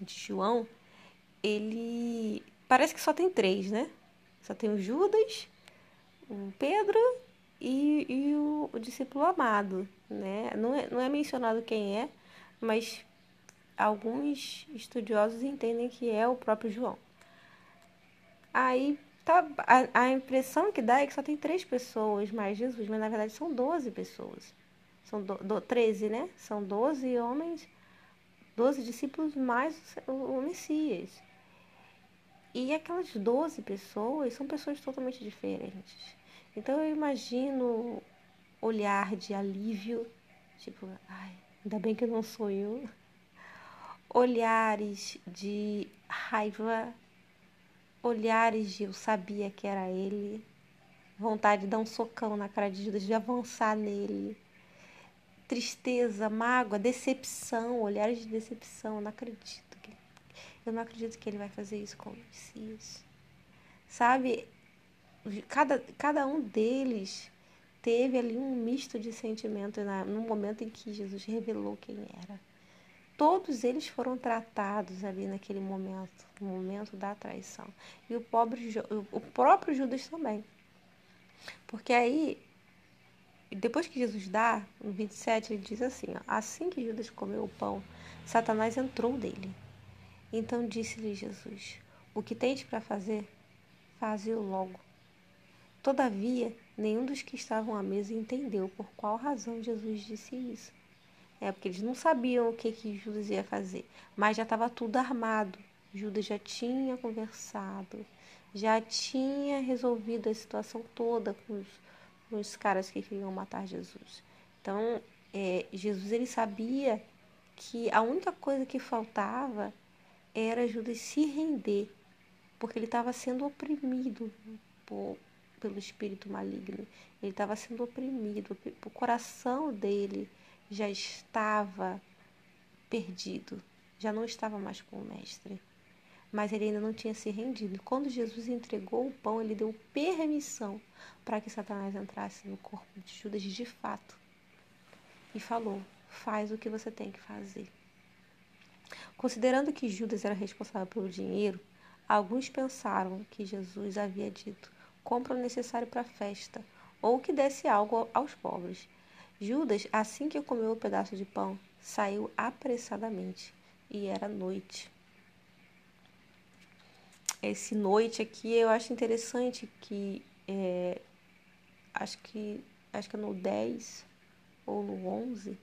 de João, ele parece que só tem três, né? Só tem o Judas, o Pedro e, e o, o, discípulo amado, né? Não é, não é mencionado quem é, mas alguns estudiosos entendem que é o próprio João. Aí tá, a, a impressão que dá é que só tem três pessoas mais Jesus, mas na verdade são doze pessoas. São do, do, 13, né? São doze homens, doze discípulos mais o, o Messias. E aquelas 12 pessoas são pessoas totalmente diferentes. Então eu imagino olhar de alívio, tipo, ai, ainda bem que não sou eu. Olhares de raiva, olhares de eu sabia que era ele, vontade de dar um socão na cara de Judas, de avançar nele. Tristeza, mágoa, decepção, olhares de decepção, não acredito eu não acredito que ele vai fazer isso com o Messias. Sabe? Cada, cada um deles teve ali um misto de sentimento na, no momento em que Jesus revelou quem era. Todos eles foram tratados ali naquele momento, no momento da traição. E o, pobre, o próprio Judas também. Porque aí, depois que Jesus dá, no 27, ele diz assim: ó, Assim que Judas comeu o pão, Satanás entrou dele. Então disse-lhe Jesus: O que tens para fazer, faze-o logo. Todavia, nenhum dos que estavam à mesa entendeu por qual razão Jesus disse isso. É porque eles não sabiam o que, que Judas ia fazer, mas já estava tudo armado. Judas já tinha conversado, já tinha resolvido a situação toda com os, com os caras que queriam matar Jesus. Então, é, Jesus ele sabia que a única coisa que faltava era Judas se render, porque ele estava sendo oprimido por, pelo espírito maligno. Ele estava sendo oprimido, o coração dele já estava perdido, já não estava mais com o mestre. Mas ele ainda não tinha se rendido. Quando Jesus entregou o pão, ele deu permissão para que Satanás entrasse no corpo de Judas de fato. E falou: faz o que você tem que fazer. Considerando que Judas era responsável pelo dinheiro, alguns pensaram que Jesus havia dito: compra o necessário para a festa, ou que desse algo aos pobres. Judas, assim que comeu o pedaço de pão, saiu apressadamente, e era noite. Esse noite aqui eu acho interessante que é, acho que acho que é no 10 ou no 11,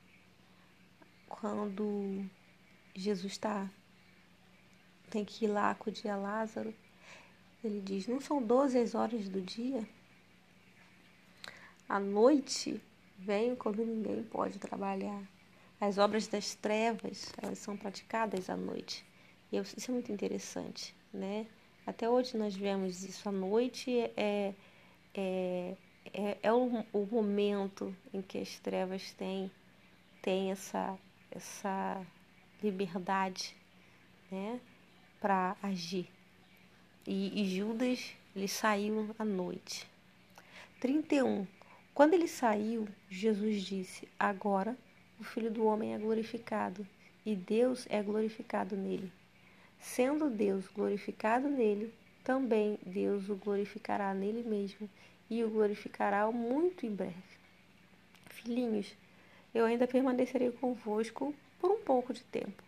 quando Jesus está tem que ir lá acudir a Lázaro. Ele diz: Não são 12 as horas do dia? A noite vem quando ninguém pode trabalhar. As obras das trevas, elas são praticadas à noite. E isso é muito interessante, né? Até hoje nós vemos isso. A noite é, é, é, é o, o momento em que as trevas têm, têm essa, essa liberdade né, para agir. E, e Judas ele saiu à noite. 31. Quando ele saiu, Jesus disse: Agora o Filho do Homem é glorificado e Deus é glorificado nele. Sendo Deus glorificado nele, também Deus o glorificará nele mesmo e o glorificará muito em breve. Filhinhos, eu ainda permanecerei convosco por um pouco de tempo.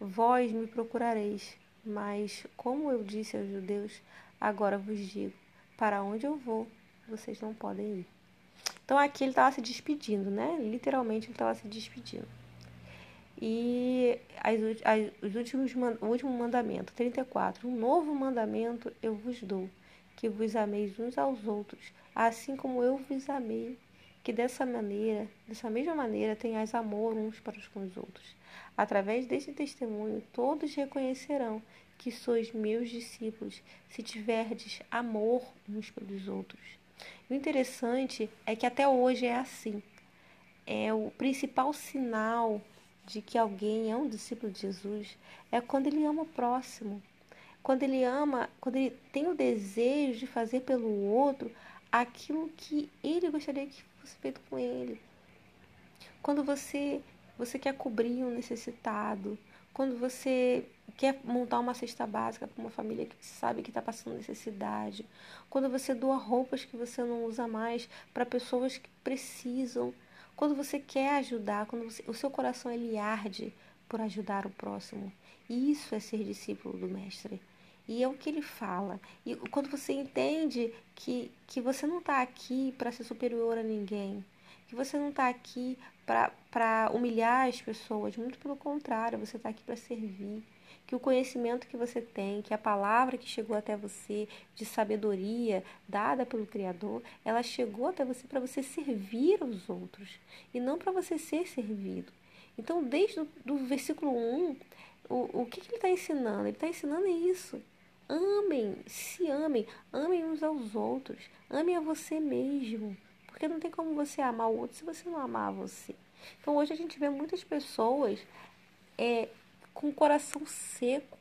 Vós me procurareis, mas, como eu disse aos judeus, agora vos digo: para onde eu vou, vocês não podem ir. Então aqui ele estava se despedindo, né? Literalmente ele estava se despedindo. E as, as, os últimos, o último mandamento, 34. Um novo mandamento eu vos dou, que vos ameis uns aos outros, assim como eu vos amei, que dessa maneira, dessa mesma maneira, tenhais amor uns para os com os outros. Através deste testemunho, todos reconhecerão que sois meus discípulos, se tiverdes amor uns pelos outros. O interessante é que até hoje é assim. É o principal sinal de que alguém é um discípulo de Jesus é quando ele ama o próximo. Quando ele ama, quando ele tem o desejo de fazer pelo outro aquilo que ele gostaria que fosse feito com ele. Quando você você quer cobrir um necessitado, quando você quer montar uma cesta básica para uma família que sabe que está passando necessidade, quando você doa roupas que você não usa mais para pessoas que precisam, quando você quer ajudar, quando você, o seu coração ele arde por ajudar o próximo. Isso é ser discípulo do mestre. E é o que ele fala. E quando você entende que, que você não está aqui para ser superior a ninguém, que você não está aqui para humilhar as pessoas, muito pelo contrário, você está aqui para servir. Que o conhecimento que você tem, que a palavra que chegou até você de sabedoria dada pelo Criador, ela chegou até você para você servir os outros e não para você ser servido. Então, desde o versículo 1, o, o que, que ele está ensinando? Ele está ensinando isso. Amem, se amem, amem uns aos outros, amem a você mesmo. Porque não tem como você amar o outro se você não amar você. Então hoje a gente vê muitas pessoas é, com o coração seco,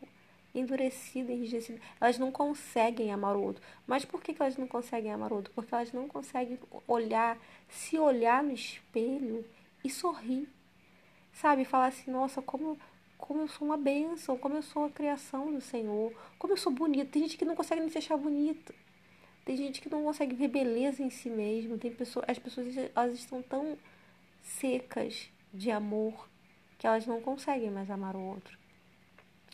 endurecido, enrijecido. Elas não conseguem amar o outro. Mas por que, que elas não conseguem amar o outro? Porque elas não conseguem olhar, se olhar no espelho e sorrir. Sabe? Falar assim, nossa, como como eu sou uma bênção, como eu sou a criação do Senhor, como eu sou bonita. Tem gente que não consegue nem se achar bonita. Tem gente que não consegue ver beleza em si mesmo. Tem pessoas, as pessoas elas estão tão secas de amor que elas não conseguem mais amar o outro.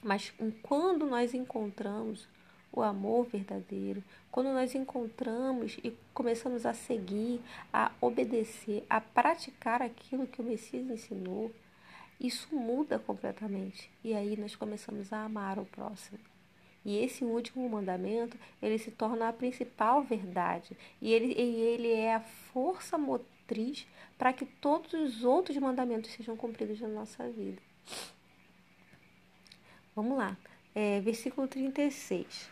Mas quando nós encontramos o amor verdadeiro, quando nós encontramos e começamos a seguir, a obedecer, a praticar aquilo que o Messias ensinou, isso muda completamente. E aí nós começamos a amar o próximo. E esse último mandamento, ele se torna a principal verdade. E ele, e ele é a força motriz para que todos os outros mandamentos sejam cumpridos na nossa vida. Vamos lá. É, versículo 36.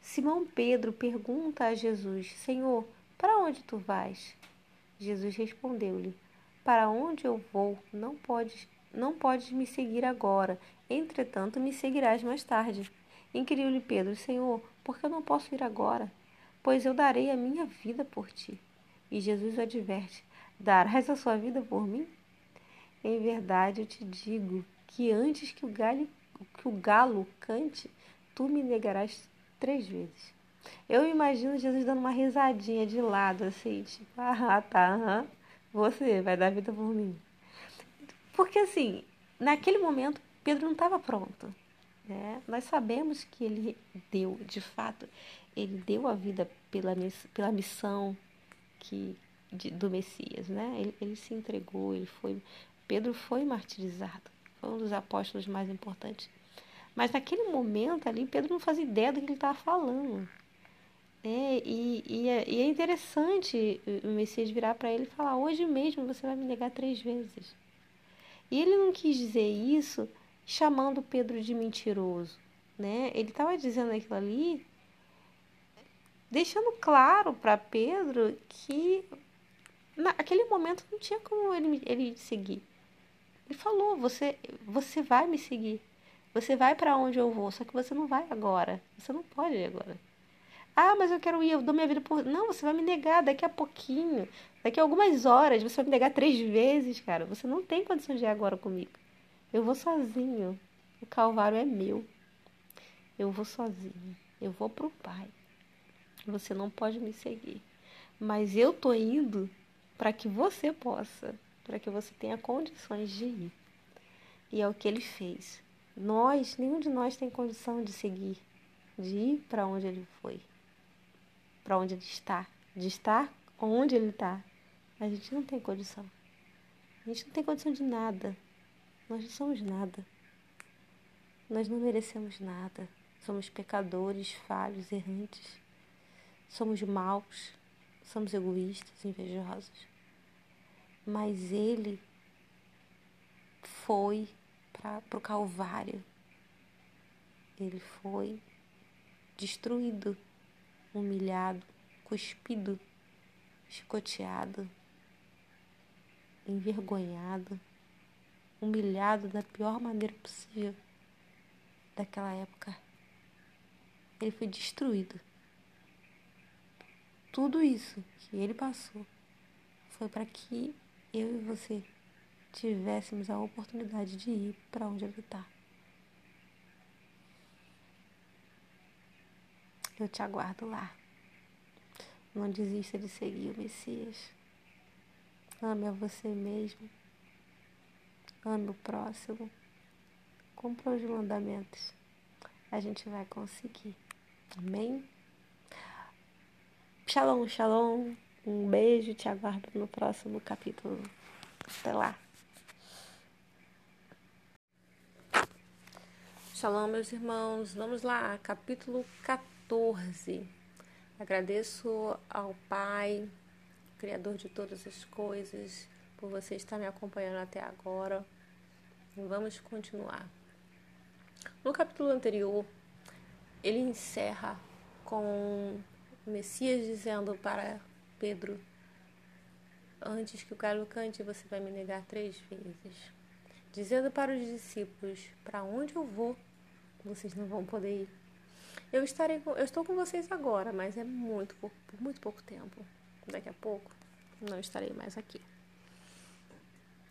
Simão Pedro pergunta a Jesus: Senhor, para onde tu vais? Jesus respondeu-lhe: para onde eu vou, não podes, não podes me seguir agora, entretanto me seguirás mais tarde. Inquiriu-lhe Pedro, Senhor, por que eu não posso ir agora? Pois eu darei a minha vida por ti. E Jesus o adverte, darás a sua vida por mim? Em verdade eu te digo que antes que o, galho, que o galo cante, tu me negarás três vezes. Eu imagino Jesus dando uma risadinha de lado, assim, tipo, ah, tá, aham. Você vai dar vida por mim. Porque assim, naquele momento, Pedro não estava pronto. Né? Nós sabemos que ele deu, de fato, ele deu a vida pela, pela missão que, de, do Messias. Né? Ele, ele se entregou, ele foi. Pedro foi martirizado, foi um dos apóstolos mais importantes. Mas naquele momento ali, Pedro não fazia ideia do que ele estava falando. É, e, e, é, e é interessante o Messias virar para ele e falar: Hoje mesmo você vai me negar três vezes. E ele não quis dizer isso chamando Pedro de mentiroso. Né? Ele estava dizendo aquilo ali, deixando claro para Pedro que naquele momento não tinha como ele, ele seguir. Ele falou: você, você vai me seguir. Você vai para onde eu vou, só que você não vai agora. Você não pode ir agora. Ah, mas eu quero ir, eu dou minha vida por. Não, você vai me negar daqui a pouquinho. Daqui a algumas horas você vai me negar três vezes, cara. Você não tem condição de ir agora comigo. Eu vou sozinho. O Calvário é meu. Eu vou sozinho. Eu vou pro Pai. Você não pode me seguir. Mas eu tô indo para que você possa, para que você tenha condições de ir. E é o que ele fez. Nós, nenhum de nós tem condição de seguir, de ir para onde ele foi para onde ele está, de estar onde ele está. A gente não tem condição. A gente não tem condição de nada. Nós não somos nada. Nós não merecemos nada. Somos pecadores, falhos, errantes. Somos maus. somos egoístas, invejosos. Mas ele foi para o Calvário. Ele foi destruído, humilhado, cuspido, chicoteado, envergonhado, humilhado da pior maneira possível daquela época. Ele foi destruído. Tudo isso que ele passou foi para que eu e você tivéssemos a oportunidade de ir para onde ele está. Eu te aguardo lá. Não desista de seguir o Messias. Ame a você mesmo. Ame o próximo. Cumpra os mandamentos. A gente vai conseguir. Amém? Shalom, shalom. Um beijo. Te aguardo no próximo capítulo. Até lá. Shalom, meus irmãos. Vamos lá, capítulo 14. Agradeço ao Pai, Criador de todas as coisas, por você estar me acompanhando até agora. Vamos continuar. No capítulo anterior, ele encerra com Messias dizendo para Pedro: Antes que o galo cante, você vai me negar três vezes. Dizendo para os discípulos: Para onde eu vou? vocês não vão poder ir. Eu estarei com, eu estou com vocês agora, mas é muito por muito pouco tempo. Daqui a pouco não estarei mais aqui.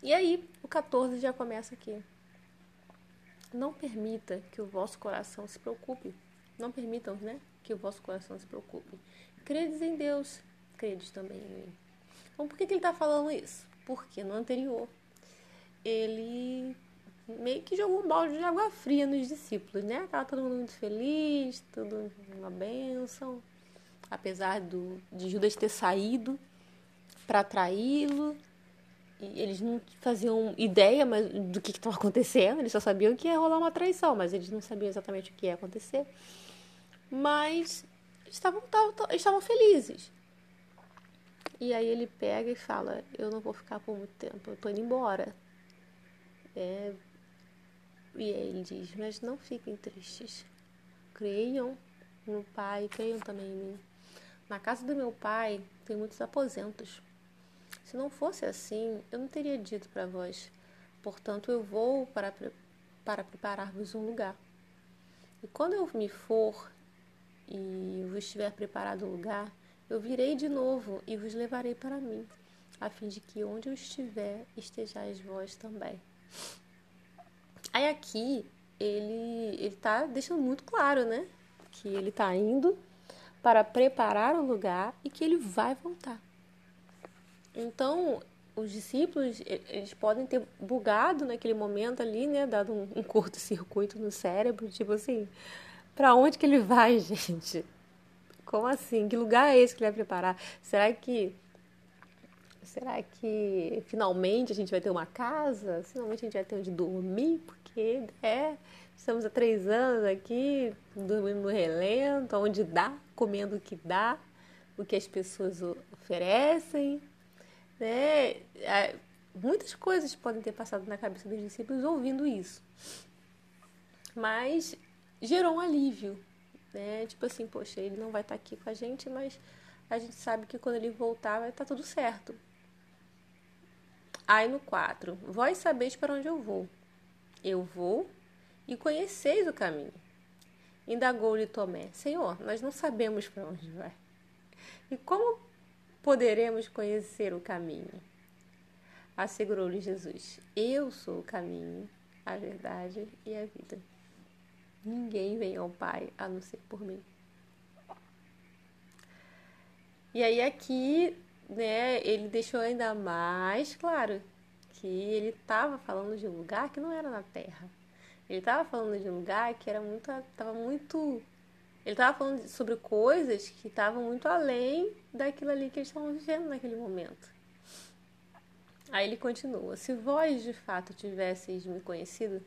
E aí, o 14 já começa aqui. Não permita que o vosso coração se preocupe. Não permitam, né, que o vosso coração se preocupe. Credes em Deus, credes também em mim. Então, por que, que ele está falando isso? Porque no anterior ele meio que jogou um balde de água fria nos discípulos, né? Tava todo mundo muito feliz, tudo uma bênção. Apesar do, de Judas ter saído para traí-lo, eles não faziam ideia mas, do que estava acontecendo, eles só sabiam que ia rolar uma traição, mas eles não sabiam exatamente o que ia acontecer. Mas estavam, estavam felizes. E aí ele pega e fala: Eu não vou ficar por muito tempo, eu tô indo embora. É, e aí ele diz: Mas não fiquem tristes. Creiam no Pai, creiam também em mim. Na casa do meu pai tem muitos aposentos. Se não fosse assim, eu não teria dito para vós. Portanto, eu vou para, para preparar-vos um lugar. E quando eu me for e vos tiver preparado um lugar, eu virei de novo e vos levarei para mim, a fim de que onde eu estiver, estejais vós também. Aí aqui ele ele tá deixando muito claro, né, que ele tá indo para preparar o lugar e que ele vai voltar. Então, os discípulos, eles podem ter bugado naquele momento ali, né, dado um, um curto-circuito no cérebro, tipo assim, para onde que ele vai, gente? Como assim? Que lugar é esse que ele vai preparar? Será que será que finalmente a gente vai ter uma casa? Finalmente a gente vai ter onde dormir? Porque é, estamos há três anos aqui, dormindo no relento, onde dá, comendo o que dá, o que as pessoas oferecem. Né? É, muitas coisas podem ter passado na cabeça dos discípulos ouvindo isso. Mas gerou um alívio, né? Tipo assim, poxa, ele não vai estar aqui com a gente, mas a gente sabe que quando ele voltar vai estar tudo certo. Aí no 4, vós sabeis para onde eu vou. Eu vou e conheceis o caminho. Indagou-lhe Tomé: Senhor, nós não sabemos para onde vai. E como poderemos conhecer o caminho? Assegurou-lhe Jesus: Eu sou o caminho, a verdade e a vida. Ninguém vem ao Pai a não ser por mim. E aí aqui, né, ele deixou ainda mais claro que ele estava falando de um lugar que não era na Terra. Ele estava falando de um lugar que era muito, estava muito, ele estava falando sobre coisas que estavam muito além daquilo ali que eles estavam vivendo naquele momento. Aí ele continua: Se vós de fato tivesseis me conhecido,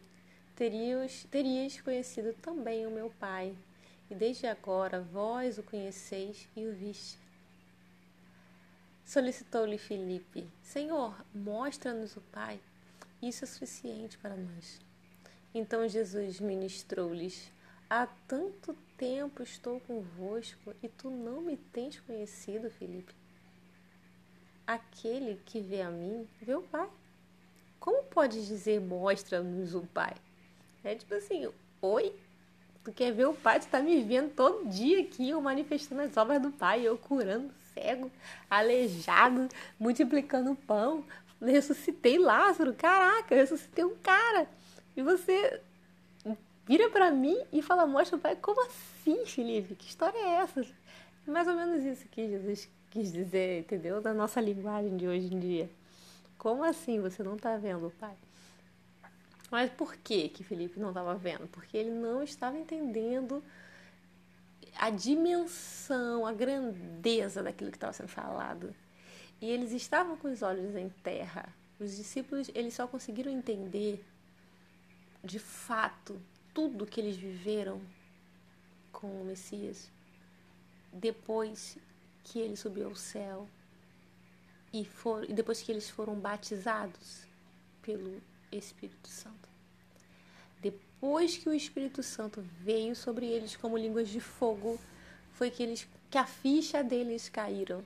terias, terias conhecido também o meu Pai, e desde agora vós o conheceis e o viste. Solicitou-lhe Filipe: Senhor, mostra-nos o Pai. Isso é suficiente para nós. Então Jesus ministrou-lhes: Há tanto tempo estou convosco e tu não me tens conhecido, Filipe. Aquele que vê a mim, vê o Pai. Como podes dizer, mostra-nos o Pai? É tipo assim, oi? Tu quer ver o Pai? Tu tá me vendo todo dia aqui, eu manifestando as obras do Pai, eu curando cego, aleijado, multiplicando pão. Ressuscitei Lázaro, caraca, ressuscitei um cara. E você vira para mim e fala, mostra o Pai. Como assim, Felipe? Que história é essa? Mais ou menos isso que Jesus quis dizer, entendeu? Da nossa linguagem de hoje em dia. Como assim você não está vendo o Pai? Mas por que que Felipe não estava vendo? Porque ele não estava entendendo a dimensão, a grandeza daquilo que estava sendo falado. E eles estavam com os olhos em terra. Os discípulos, eles só conseguiram entender de fato tudo que eles viveram com o Messias depois que ele subiu ao céu e, for, e depois que eles foram batizados pelo Espírito Santo. Depois que o Espírito Santo veio sobre eles como línguas de fogo, foi que eles que a ficha deles caíram.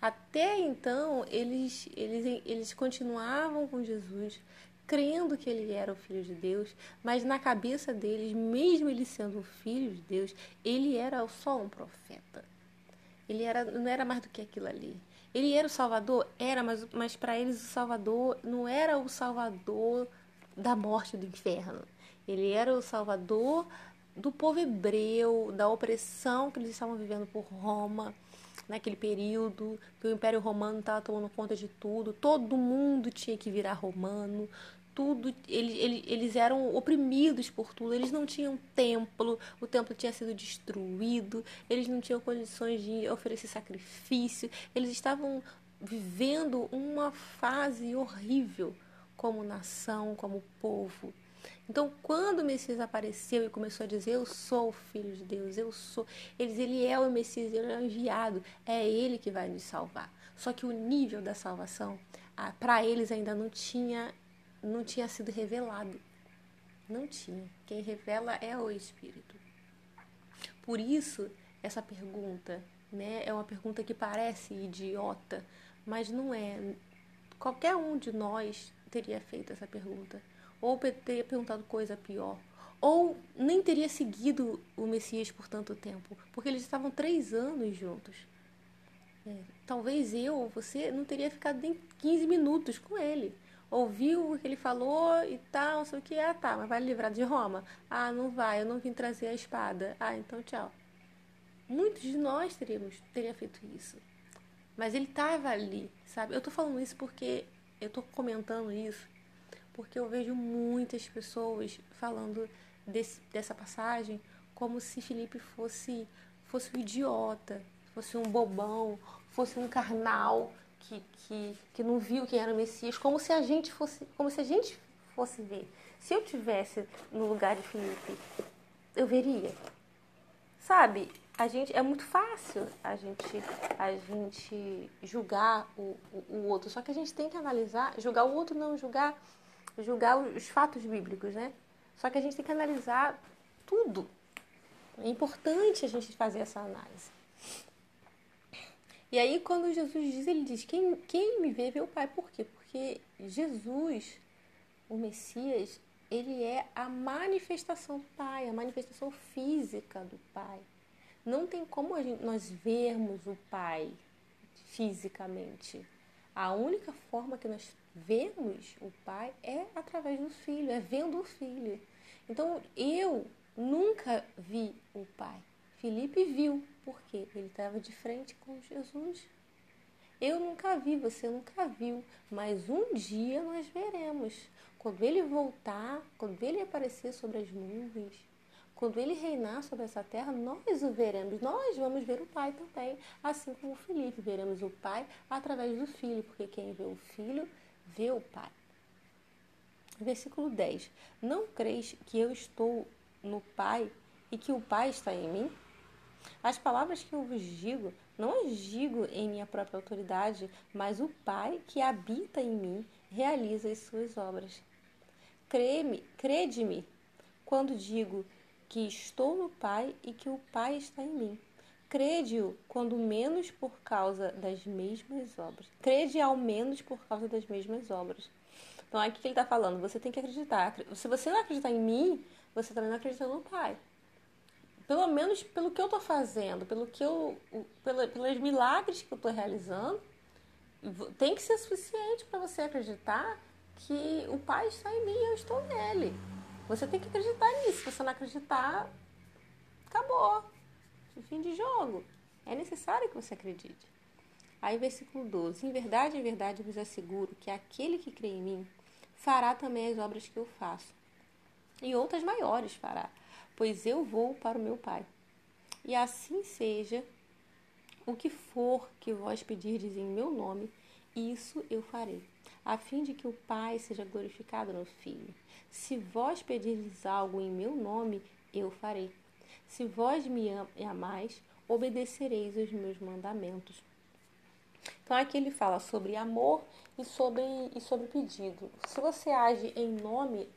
Até então, eles, eles, eles continuavam com Jesus, crendo que ele era o Filho de Deus, mas na cabeça deles, mesmo ele sendo o Filho de Deus, ele era só um profeta. Ele era, não era mais do que aquilo ali. Ele era o Salvador? Era, mas, mas para eles o Salvador não era o Salvador da morte do inferno. Ele era o Salvador do povo hebreu, da opressão que eles estavam vivendo por Roma naquele período, que o Império Romano estava tomando conta de tudo, todo mundo tinha que virar romano, tudo, eles, eram oprimidos por tudo, eles não tinham templo, o templo tinha sido destruído, eles não tinham condições de oferecer sacrifício, eles estavam vivendo uma fase horrível como nação, como povo. Então, quando o Messias apareceu e começou a dizer: Eu sou o Filho de Deus, eu sou. Eles, ele é o Messias, ele é o enviado, é ele que vai nos salvar. Só que o nível da salvação, para eles ainda não tinha não tinha sido revelado. Não tinha. Quem revela é o Espírito. Por isso, essa pergunta né, é uma pergunta que parece idiota, mas não é. Qualquer um de nós teria feito essa pergunta. Ou teria perguntado coisa pior. Ou nem teria seguido o Messias por tanto tempo. Porque eles estavam três anos juntos. É, talvez eu ou você não teria ficado nem 15 minutos com ele ouviu o que ele falou e tal, não sei o que. Ah, tá, mas vai livrar de Roma? Ah, não vai, eu não vim trazer a espada. Ah, então tchau. Muitos de nós teríamos teria feito isso. Mas ele estava ali, sabe? Eu tô falando isso porque eu tô comentando isso porque eu vejo muitas pessoas falando desse, dessa passagem como se Felipe fosse fosse um idiota, fosse um bobão, fosse um carnal que, que, que não viu quem era o Messias, como se a gente fosse, como se a gente fosse ver. Se eu tivesse no lugar de Felipe, eu veria. Sabe? A gente é muito fácil a gente a gente julgar o, o, o outro, só que a gente tem que analisar, julgar o outro não julgar julgar os fatos bíblicos, né? Só que a gente tem que analisar tudo. É importante a gente fazer essa análise. E aí, quando Jesus diz, ele diz: Quem, quem me vê, vê o Pai. Por quê? Porque Jesus, o Messias, ele é a manifestação do Pai, a manifestação física do Pai. Não tem como gente, nós vermos o Pai fisicamente. A única forma que nós vemos o Pai é através do Filho, é vendo o Filho. Então, eu nunca vi o Pai. Felipe viu, porque ele estava de frente com Jesus. Eu nunca vi, você nunca viu, mas um dia nós veremos. Quando ele voltar, quando ele aparecer sobre as nuvens, quando ele reinar sobre essa terra, nós o veremos. Nós vamos ver o Pai também, assim como Felipe. Veremos o Pai através do Filho, porque quem vê o Filho, vê o Pai. Versículo 10. Não creis que eu estou no Pai e que o Pai está em mim? As palavras que eu vos digo Não digo em minha própria autoridade, mas o Pai que habita em mim realiza as suas obras. Crê-me, crede-me quando digo que estou no Pai e que o Pai está em mim. Crede-o quando menos por causa das mesmas obras. Crede ao menos por causa das mesmas obras. Então, aqui que ele está falando, você tem que acreditar. Se você não acreditar em mim, você também não acredita no Pai. Pelo menos pelo que eu estou fazendo, pelo que eu, pela, pelos milagres que eu estou realizando, tem que ser suficiente para você acreditar que o Pai está em mim e eu estou nele. Você tem que acreditar nisso. Se você não acreditar, acabou. Fim de jogo. É necessário que você acredite. Aí, versículo 12: Em verdade, em verdade vos asseguro que aquele que crê em mim fará também as obras que eu faço, e outras maiores fará, pois eu vou para o meu Pai. E assim seja o que for que vós pedirdes em meu nome, isso eu farei, a fim de que o Pai seja glorificado no Filho. Se vós pedirdes algo em meu nome, eu farei. Se vós me amais, obedecereis os meus mandamentos. Então aqui ele fala sobre amor e sobre, e sobre pedido. Se você age em nome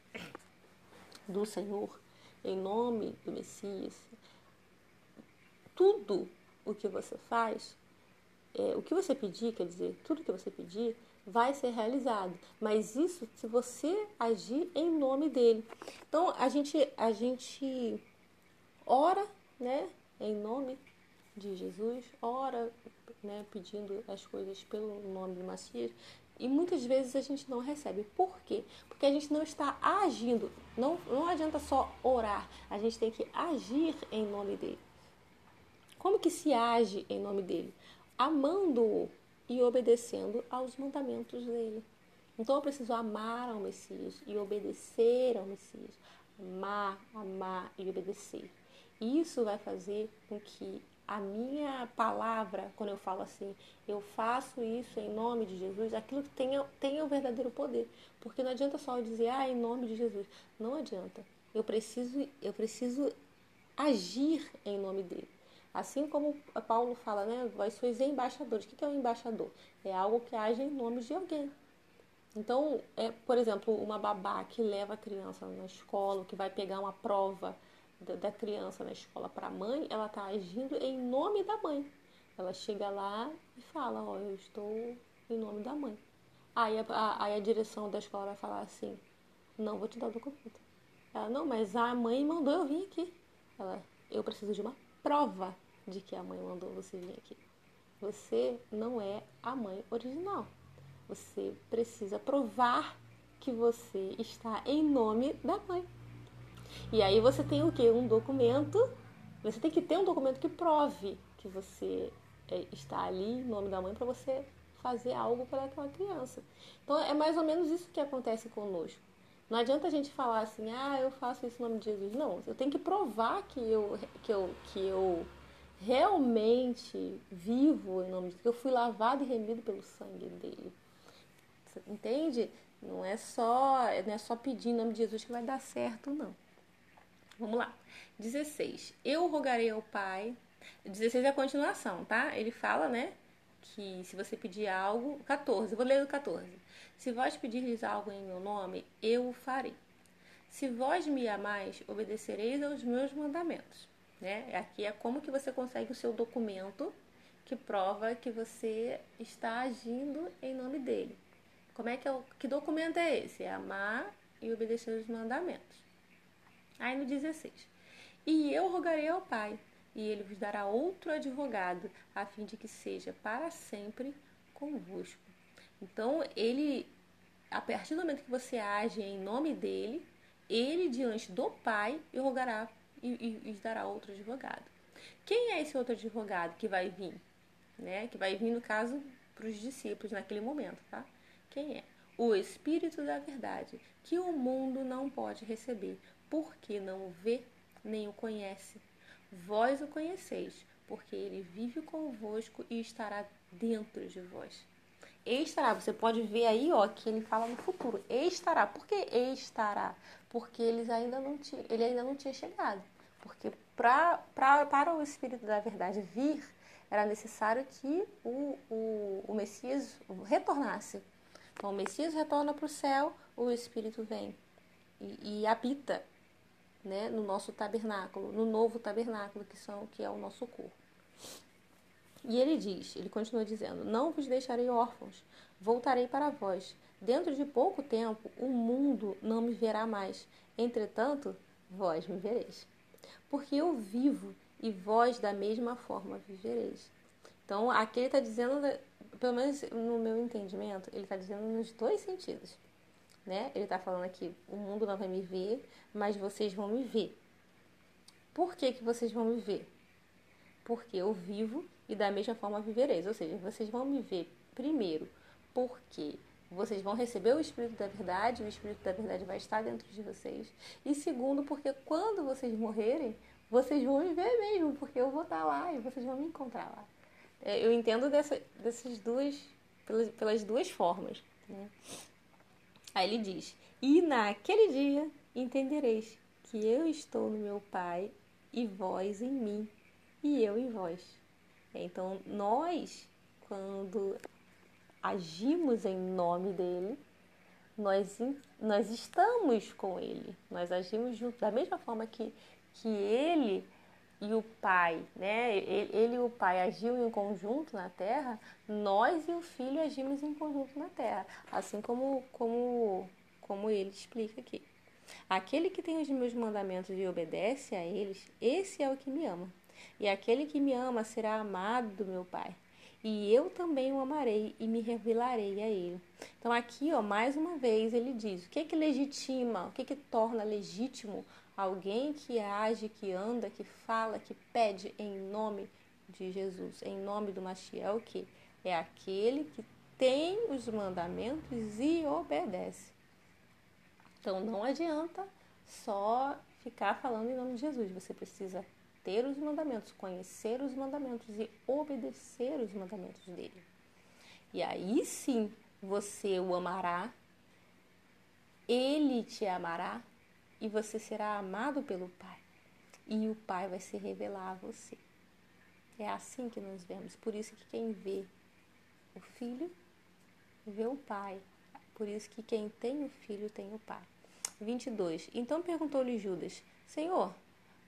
do Senhor, em nome do Messias, tudo o que você faz, é, o que você pedir, quer dizer, tudo que você pedir, vai ser realizado. Mas isso se você agir em nome dele. Então a gente, a gente ora, né, em nome de Jesus, ora, né, pedindo as coisas pelo nome de Messias, e muitas vezes a gente não recebe. Por quê? Porque a gente não está agindo. Não, não adianta só orar, a gente tem que agir em nome dele. Como que se age em nome dele? Amando-o e obedecendo aos mandamentos dele. Então eu preciso amar ao Messias e obedecer ao Messias. Amar, amar e obedecer. Isso vai fazer com que a minha palavra, quando eu falo assim, eu faço isso em nome de Jesus, aquilo tenha, tenha o verdadeiro poder. Porque não adianta só eu dizer, ah, em nome de Jesus. Não adianta. Eu preciso, eu preciso agir em nome dele. Assim como Paulo fala, né? Vós sois embaixadores. O que é um embaixador? É algo que age em nome de alguém. Então, é, por exemplo, uma babá que leva a criança na escola, que vai pegar uma prova da criança na escola para a mãe, ela está agindo em nome da mãe. Ela chega lá e fala, ó, oh, eu estou em nome da mãe. Aí a, a, aí a direção da escola vai falar assim, não vou te dar o documento. Ela, não, mas a mãe mandou eu vir aqui. Ela, eu preciso de uma prova de que a mãe mandou você vir aqui. Você não é a mãe original. Você precisa provar que você está em nome da mãe. E aí você tem o que? Um documento. Você tem que ter um documento que prove que você é, está ali em nome da mãe para você fazer algo para aquela criança. Então é mais ou menos isso que acontece conosco. Não adianta a gente falar assim, ah, eu faço isso em nome de Jesus. Não, eu tenho que provar que eu, que eu, que eu realmente vivo em nome de Jesus, que eu fui lavado e remido pelo sangue dele. Você entende? Não é só, não é só pedir em nome de Jesus que vai dar certo, não. Vamos lá. 16. Eu rogarei ao Pai. 16 é a continuação, tá? Ele fala, né? Que se você pedir algo. 14. Vou ler o 14. Se vós pedirdes algo em meu nome, eu o farei. Se vós me amais, obedecereis aos meus mandamentos. Né? Aqui é como que você consegue o seu documento que prova que você está agindo em nome dele. Como é que é o, que documento é esse? É amar e obedecer os mandamentos. Aí no 16: E eu rogarei ao Pai, e ele vos dará outro advogado, a fim de que seja para sempre convosco. Então, ele, a partir do momento que você age em nome dele, ele diante do Pai e rogará e, e, e dará outro advogado. Quem é esse outro advogado que vai vir? Né? Que vai vir, no caso, para os discípulos naquele momento, tá? Quem é? O Espírito da Verdade, que o mundo não pode receber, porque não o vê nem o conhece. Vós o conheceis, porque ele vive convosco e estará dentro de vós. Estará, você pode ver aí, ó, que ele fala no futuro. Estará. Por que estará? Porque eles ainda não tinha, ele ainda não tinha chegado. Porque pra, pra, para o Espírito da Verdade vir, era necessário que o, o, o Messias retornasse. Então, o Messias retorna para o céu, o Espírito vem e, e habita né, no nosso tabernáculo, no novo tabernáculo, que, são, que é o nosso corpo. E ele diz, ele continua dizendo: Não vos deixarei órfãos, voltarei para vós. Dentro de pouco tempo, o mundo não me verá mais. Entretanto, vós me vereis. Porque eu vivo e vós da mesma forma vivereis. Então, aqui ele está dizendo, pelo menos no meu entendimento, ele está dizendo nos dois sentidos. Né? Ele está falando aqui: o mundo não vai me ver, mas vocês vão me ver. Por que, que vocês vão me ver? Porque eu vivo e da mesma forma vivereis. Ou seja, vocês vão me ver primeiro porque vocês vão receber o Espírito da Verdade, o Espírito da Verdade vai estar dentro de vocês. E segundo, porque quando vocês morrerem, vocês vão me ver mesmo, porque eu vou estar lá e vocês vão me encontrar lá. É, eu entendo dessa, dessas duas, pelas, pelas duas formas. Né? Aí ele diz: E naquele dia entendereis que eu estou no meu Pai e vós em mim, e eu em vós. Então, nós, quando agimos em nome dele, nós, nós estamos com ele, nós agimos junto, da mesma forma que, que ele e o Pai, né? Ele, e o Pai agiam em conjunto na Terra, nós e o Filho agimos em conjunto na Terra, assim como, como, como ele explica aqui. Aquele que tem os meus mandamentos e obedece a eles, esse é o que me ama. E aquele que me ama será amado do meu Pai e eu também o amarei e me revelarei a ele. Então aqui, ó, mais uma vez ele diz: o que é que legitima, o que é que torna legítimo alguém que age, que anda, que fala, que pede em nome de Jesus, em nome do o que? É aquele que tem os mandamentos e obedece. Então não adianta só ficar falando em nome de Jesus, você precisa ter os mandamentos, conhecer os mandamentos e obedecer os mandamentos dele. E aí sim você o amará, ele te amará e você será amado pelo Pai. E o Pai vai se revelar a você. É assim que nós vemos. Por isso que quem vê o Filho vê o Pai. Por isso que quem tem o Filho tem o Pai. 22. Então perguntou-lhe Judas: Senhor,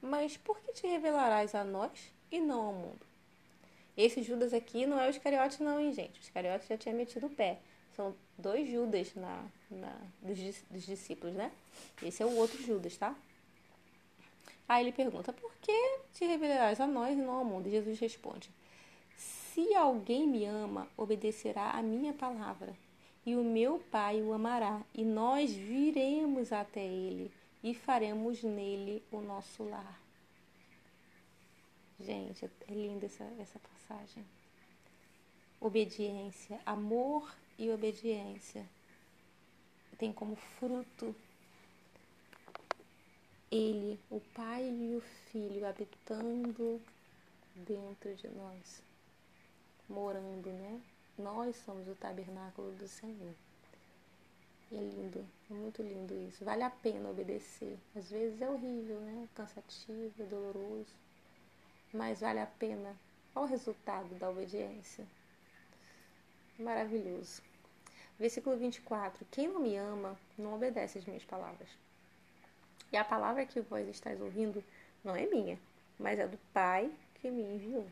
mas por que te revelarás a nós e não ao mundo? Esse Judas aqui não é o Iscariote não, hein, gente? O Iscariote já tinha metido o pé. São dois Judas na, na, dos, dos discípulos, né? Esse é o outro Judas, tá? Aí ele pergunta, por que te revelarás a nós e não ao mundo? E Jesus responde, se alguém me ama, obedecerá a minha palavra, e o meu Pai o amará, e nós viremos até ele e faremos nele o nosso lar. Gente, é linda essa, essa passagem. Obediência, amor e obediência tem como fruto ele, o Pai e o Filho habitando dentro de nós, morando, né? Nós somos o tabernáculo do Senhor. É lindo, é muito lindo isso. Vale a pena obedecer. Às vezes é horrível, né? Cansativo, é doloroso. Mas vale a pena. Olha o resultado da obediência. Maravilhoso. Versículo 24: Quem não me ama, não obedece às minhas palavras. E a palavra que vós estáis ouvindo não é minha, mas é do Pai que me enviou.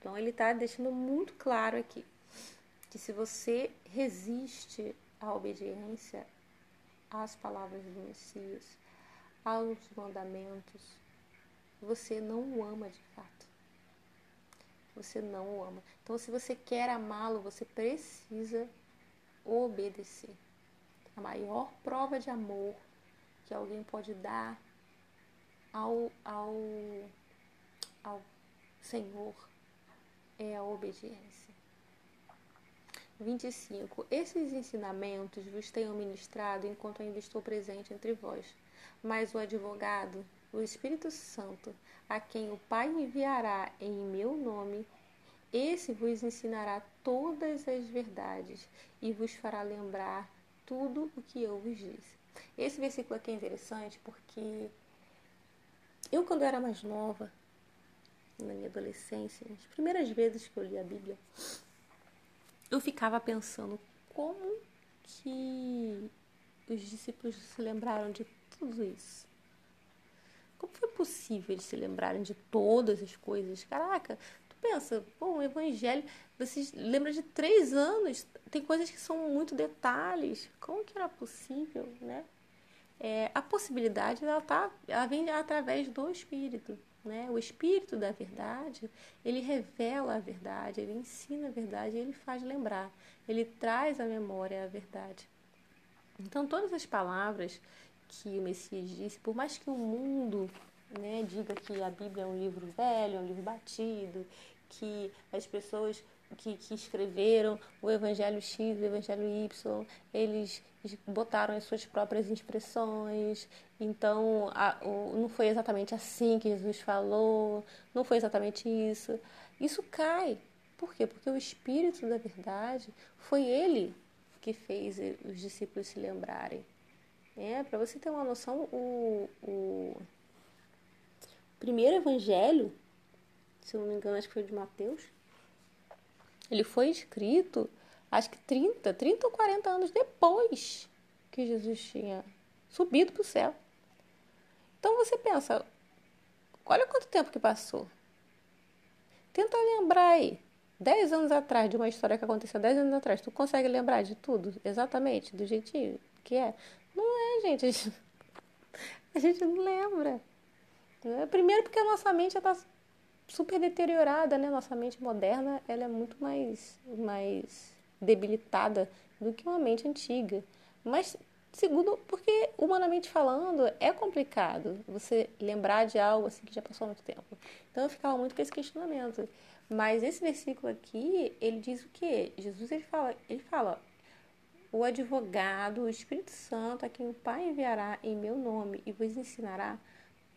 Então ele está deixando muito claro aqui que se você resiste a obediência às palavras do Messias, aos mandamentos, você não o ama de fato. Você não o ama. Então, se você quer amá-lo, você precisa obedecer. A maior prova de amor que alguém pode dar ao, ao, ao Senhor é a obediência. 25. Esses ensinamentos vos tenho ministrado enquanto ainda estou presente entre vós. Mas o advogado, o Espírito Santo, a quem o Pai enviará em meu nome, esse vos ensinará todas as verdades e vos fará lembrar tudo o que eu vos disse. Esse versículo aqui é interessante porque eu, quando era mais nova, na minha adolescência, as primeiras vezes que eu li a Bíblia, eu ficava pensando como que os discípulos se lembraram de tudo isso. Como foi possível eles se lembrarem de todas as coisas? Caraca, pensa, bom, o evangelho, você lembra de três anos, tem coisas que são muito detalhes. Como que era possível, né? É, a possibilidade ela, tá, ela vem através do Espírito. Né? O Espírito da verdade, ele revela a verdade, ele ensina a verdade, ele faz lembrar, ele traz à memória a verdade. Então, todas as palavras que o Messias disse, por mais que o mundo né, diga que a Bíblia é um livro velho, é um livro batido, que as pessoas que, que escreveram o Evangelho X, o Evangelho Y, eles botaram as suas próprias expressões, então a, o, não foi exatamente assim que Jesus falou, não foi exatamente isso. Isso cai. Por quê? Porque o Espírito da Verdade foi ele que fez os discípulos se lembrarem. É, Para você ter uma noção, o, o primeiro evangelho, se eu não me engano, acho que foi de Mateus, ele foi escrito, acho que 30, 30 ou 40 anos depois que Jesus tinha subido para o céu. Então você pensa, olha quanto tempo que passou. Tenta lembrar aí, 10 anos atrás, de uma história que aconteceu 10 anos atrás, tu consegue lembrar de tudo exatamente, do jeitinho que é? Não é, gente. A gente, não lembra. Primeiro porque a nossa mente está super deteriorada, né? Nossa mente moderna ela é muito mais, mais debilitada do que uma mente antiga. Mas segundo, porque humanamente falando é complicado você lembrar de algo assim que já passou muito tempo. Então eu ficava muito com esse questionamento. Mas esse versículo aqui, ele diz o quê? Jesus ele fala, ele fala, o advogado, o Espírito Santo, a quem o Pai enviará em meu nome e vos ensinará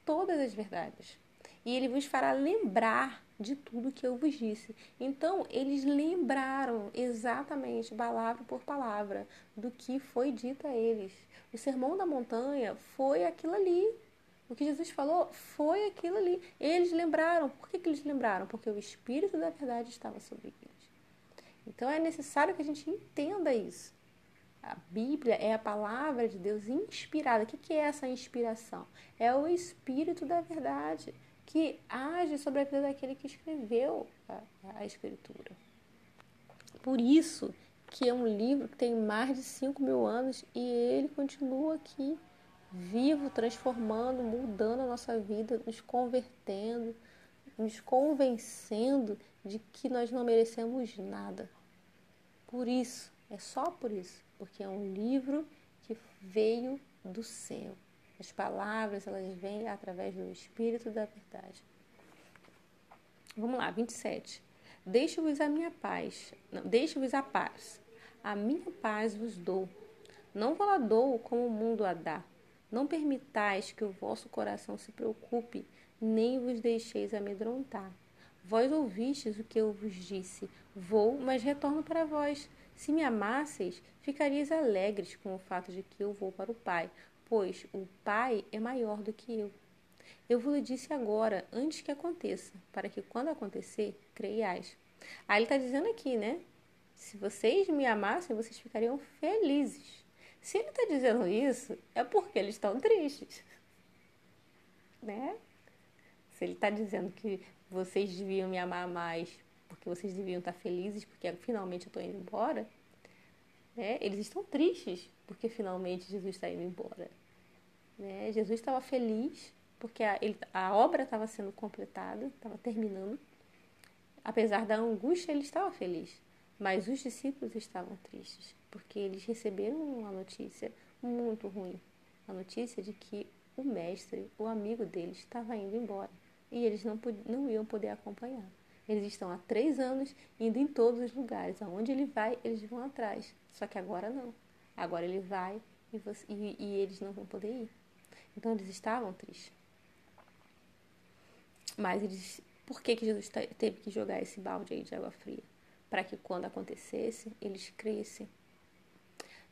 todas as verdades e ele vos fará lembrar de tudo que eu vos disse. Então, eles lembraram exatamente, palavra por palavra, do que foi dito a eles. O sermão da montanha foi aquilo ali. O que Jesus falou foi aquilo ali. Eles lembraram. Por que, que eles lembraram? Porque o Espírito da verdade estava sobre eles. Então, é necessário que a gente entenda isso. A Bíblia é a palavra de Deus inspirada. O que, é essa inspiração? É o Espírito da verdade que age sobre a vida daquele que escreveu a, a Escritura. Por isso que é um livro que tem mais de 5 mil anos e ele continua aqui, vivo, transformando, mudando a nossa vida, nos convertendo, nos convencendo de que nós não merecemos nada. Por isso, é só por isso, porque é um livro que veio do céu. As palavras, elas vêm através do Espírito da verdade. Vamos lá, 27. Deixe-vos a minha paz. deixe-vos a paz. A minha paz vos dou. Não vos a dou como o mundo a dá. Não permitais que o vosso coração se preocupe, nem vos deixeis amedrontar. Vós ouvistes o que eu vos disse. Vou, mas retorno para vós. Se me amasseis, ficaríeis alegres com o fato de que eu vou para o Pai, pois o Pai é maior do que eu. Eu vos disse agora, antes que aconteça, para que quando acontecer, creiais. Aí ele está dizendo aqui, né? Se vocês me amassem, vocês ficariam felizes. Se ele está dizendo isso, é porque eles estão tristes. Né? Se ele está dizendo que vocês deviam me amar mais, porque vocês deviam estar felizes, porque finalmente eu estou indo embora, né? eles estão tristes, porque finalmente Jesus está indo embora. Né? Jesus estava feliz porque a, ele, a obra estava sendo completada, estava terminando. Apesar da angústia, ele estava feliz. Mas os discípulos estavam tristes, porque eles receberam uma notícia muito ruim a notícia de que o mestre, o amigo deles, estava indo embora e eles não, não iam poder acompanhar. Eles estão há três anos indo em todos os lugares. Aonde ele vai, eles vão atrás. Só que agora não. Agora ele vai e, você, e, e eles não vão poder ir. Então eles estavam tristes. Mas eles, por que, que Jesus teve que jogar esse balde aí de água fria? Para que quando acontecesse, eles crescem.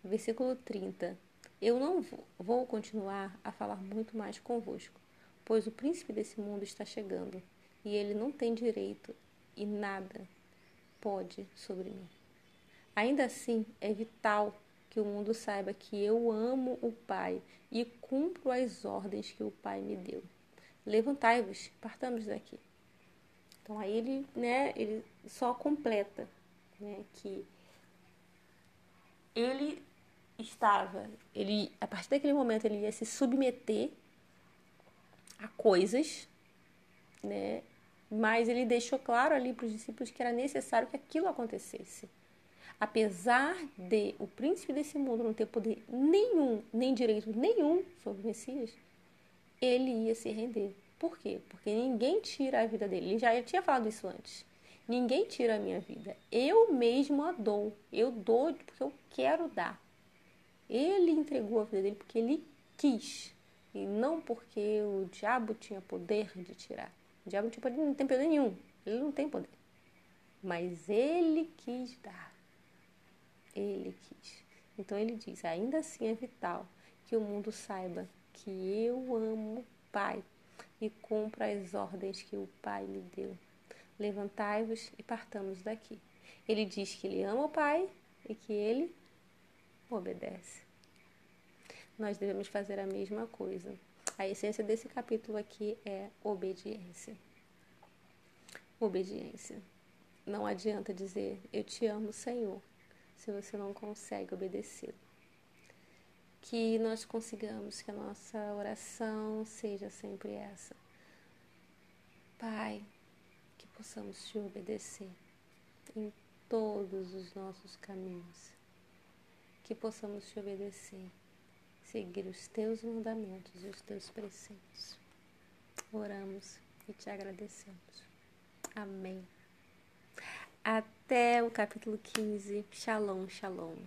Versículo 30. Eu não vou continuar a falar muito mais convosco, pois o príncipe desse mundo está chegando. e ele não tem direito e nada pode sobre mim. Ainda assim, é vital que o mundo saiba que eu amo o Pai e cumpro as ordens que o Pai me deu. Levantai-vos, partamos daqui. Então aí ele, né, ele só completa, né, que ele estava, ele a partir daquele momento ele ia se submeter a coisas, né? Mas ele deixou claro ali para os discípulos que era necessário que aquilo acontecesse. Apesar de o príncipe desse mundo não ter poder nenhum, nem direito nenhum sobre o Messias, ele ia se render. Por quê? Porque ninguém tira a vida dele. Ele já tinha falado isso antes. Ninguém tira a minha vida. Eu mesmo a dou. Eu dou porque eu quero dar. Ele entregou a vida dele porque ele quis. E não porque o diabo tinha poder de tirar. O diabo não, tinha poder, não tem poder nenhum. Ele não tem poder. Mas ele quis dar. Ele quis. Então ele diz: ainda assim é vital que o mundo saiba que eu amo o Pai e cumpra as ordens que o Pai me deu. Levantai-vos e partamos daqui. Ele diz que ele ama o Pai e que ele obedece. Nós devemos fazer a mesma coisa. A essência desse capítulo aqui é obediência. Obediência. Não adianta dizer eu te amo, Senhor, se você não consegue obedecer. Que nós consigamos que a nossa oração seja sempre essa. Pai, que possamos te obedecer em todos os nossos caminhos que possamos te obedecer, seguir os teus mandamentos e os teus preceitos. Oramos e te agradecemos. Amém. Até o capítulo 15. Shalom, shalom.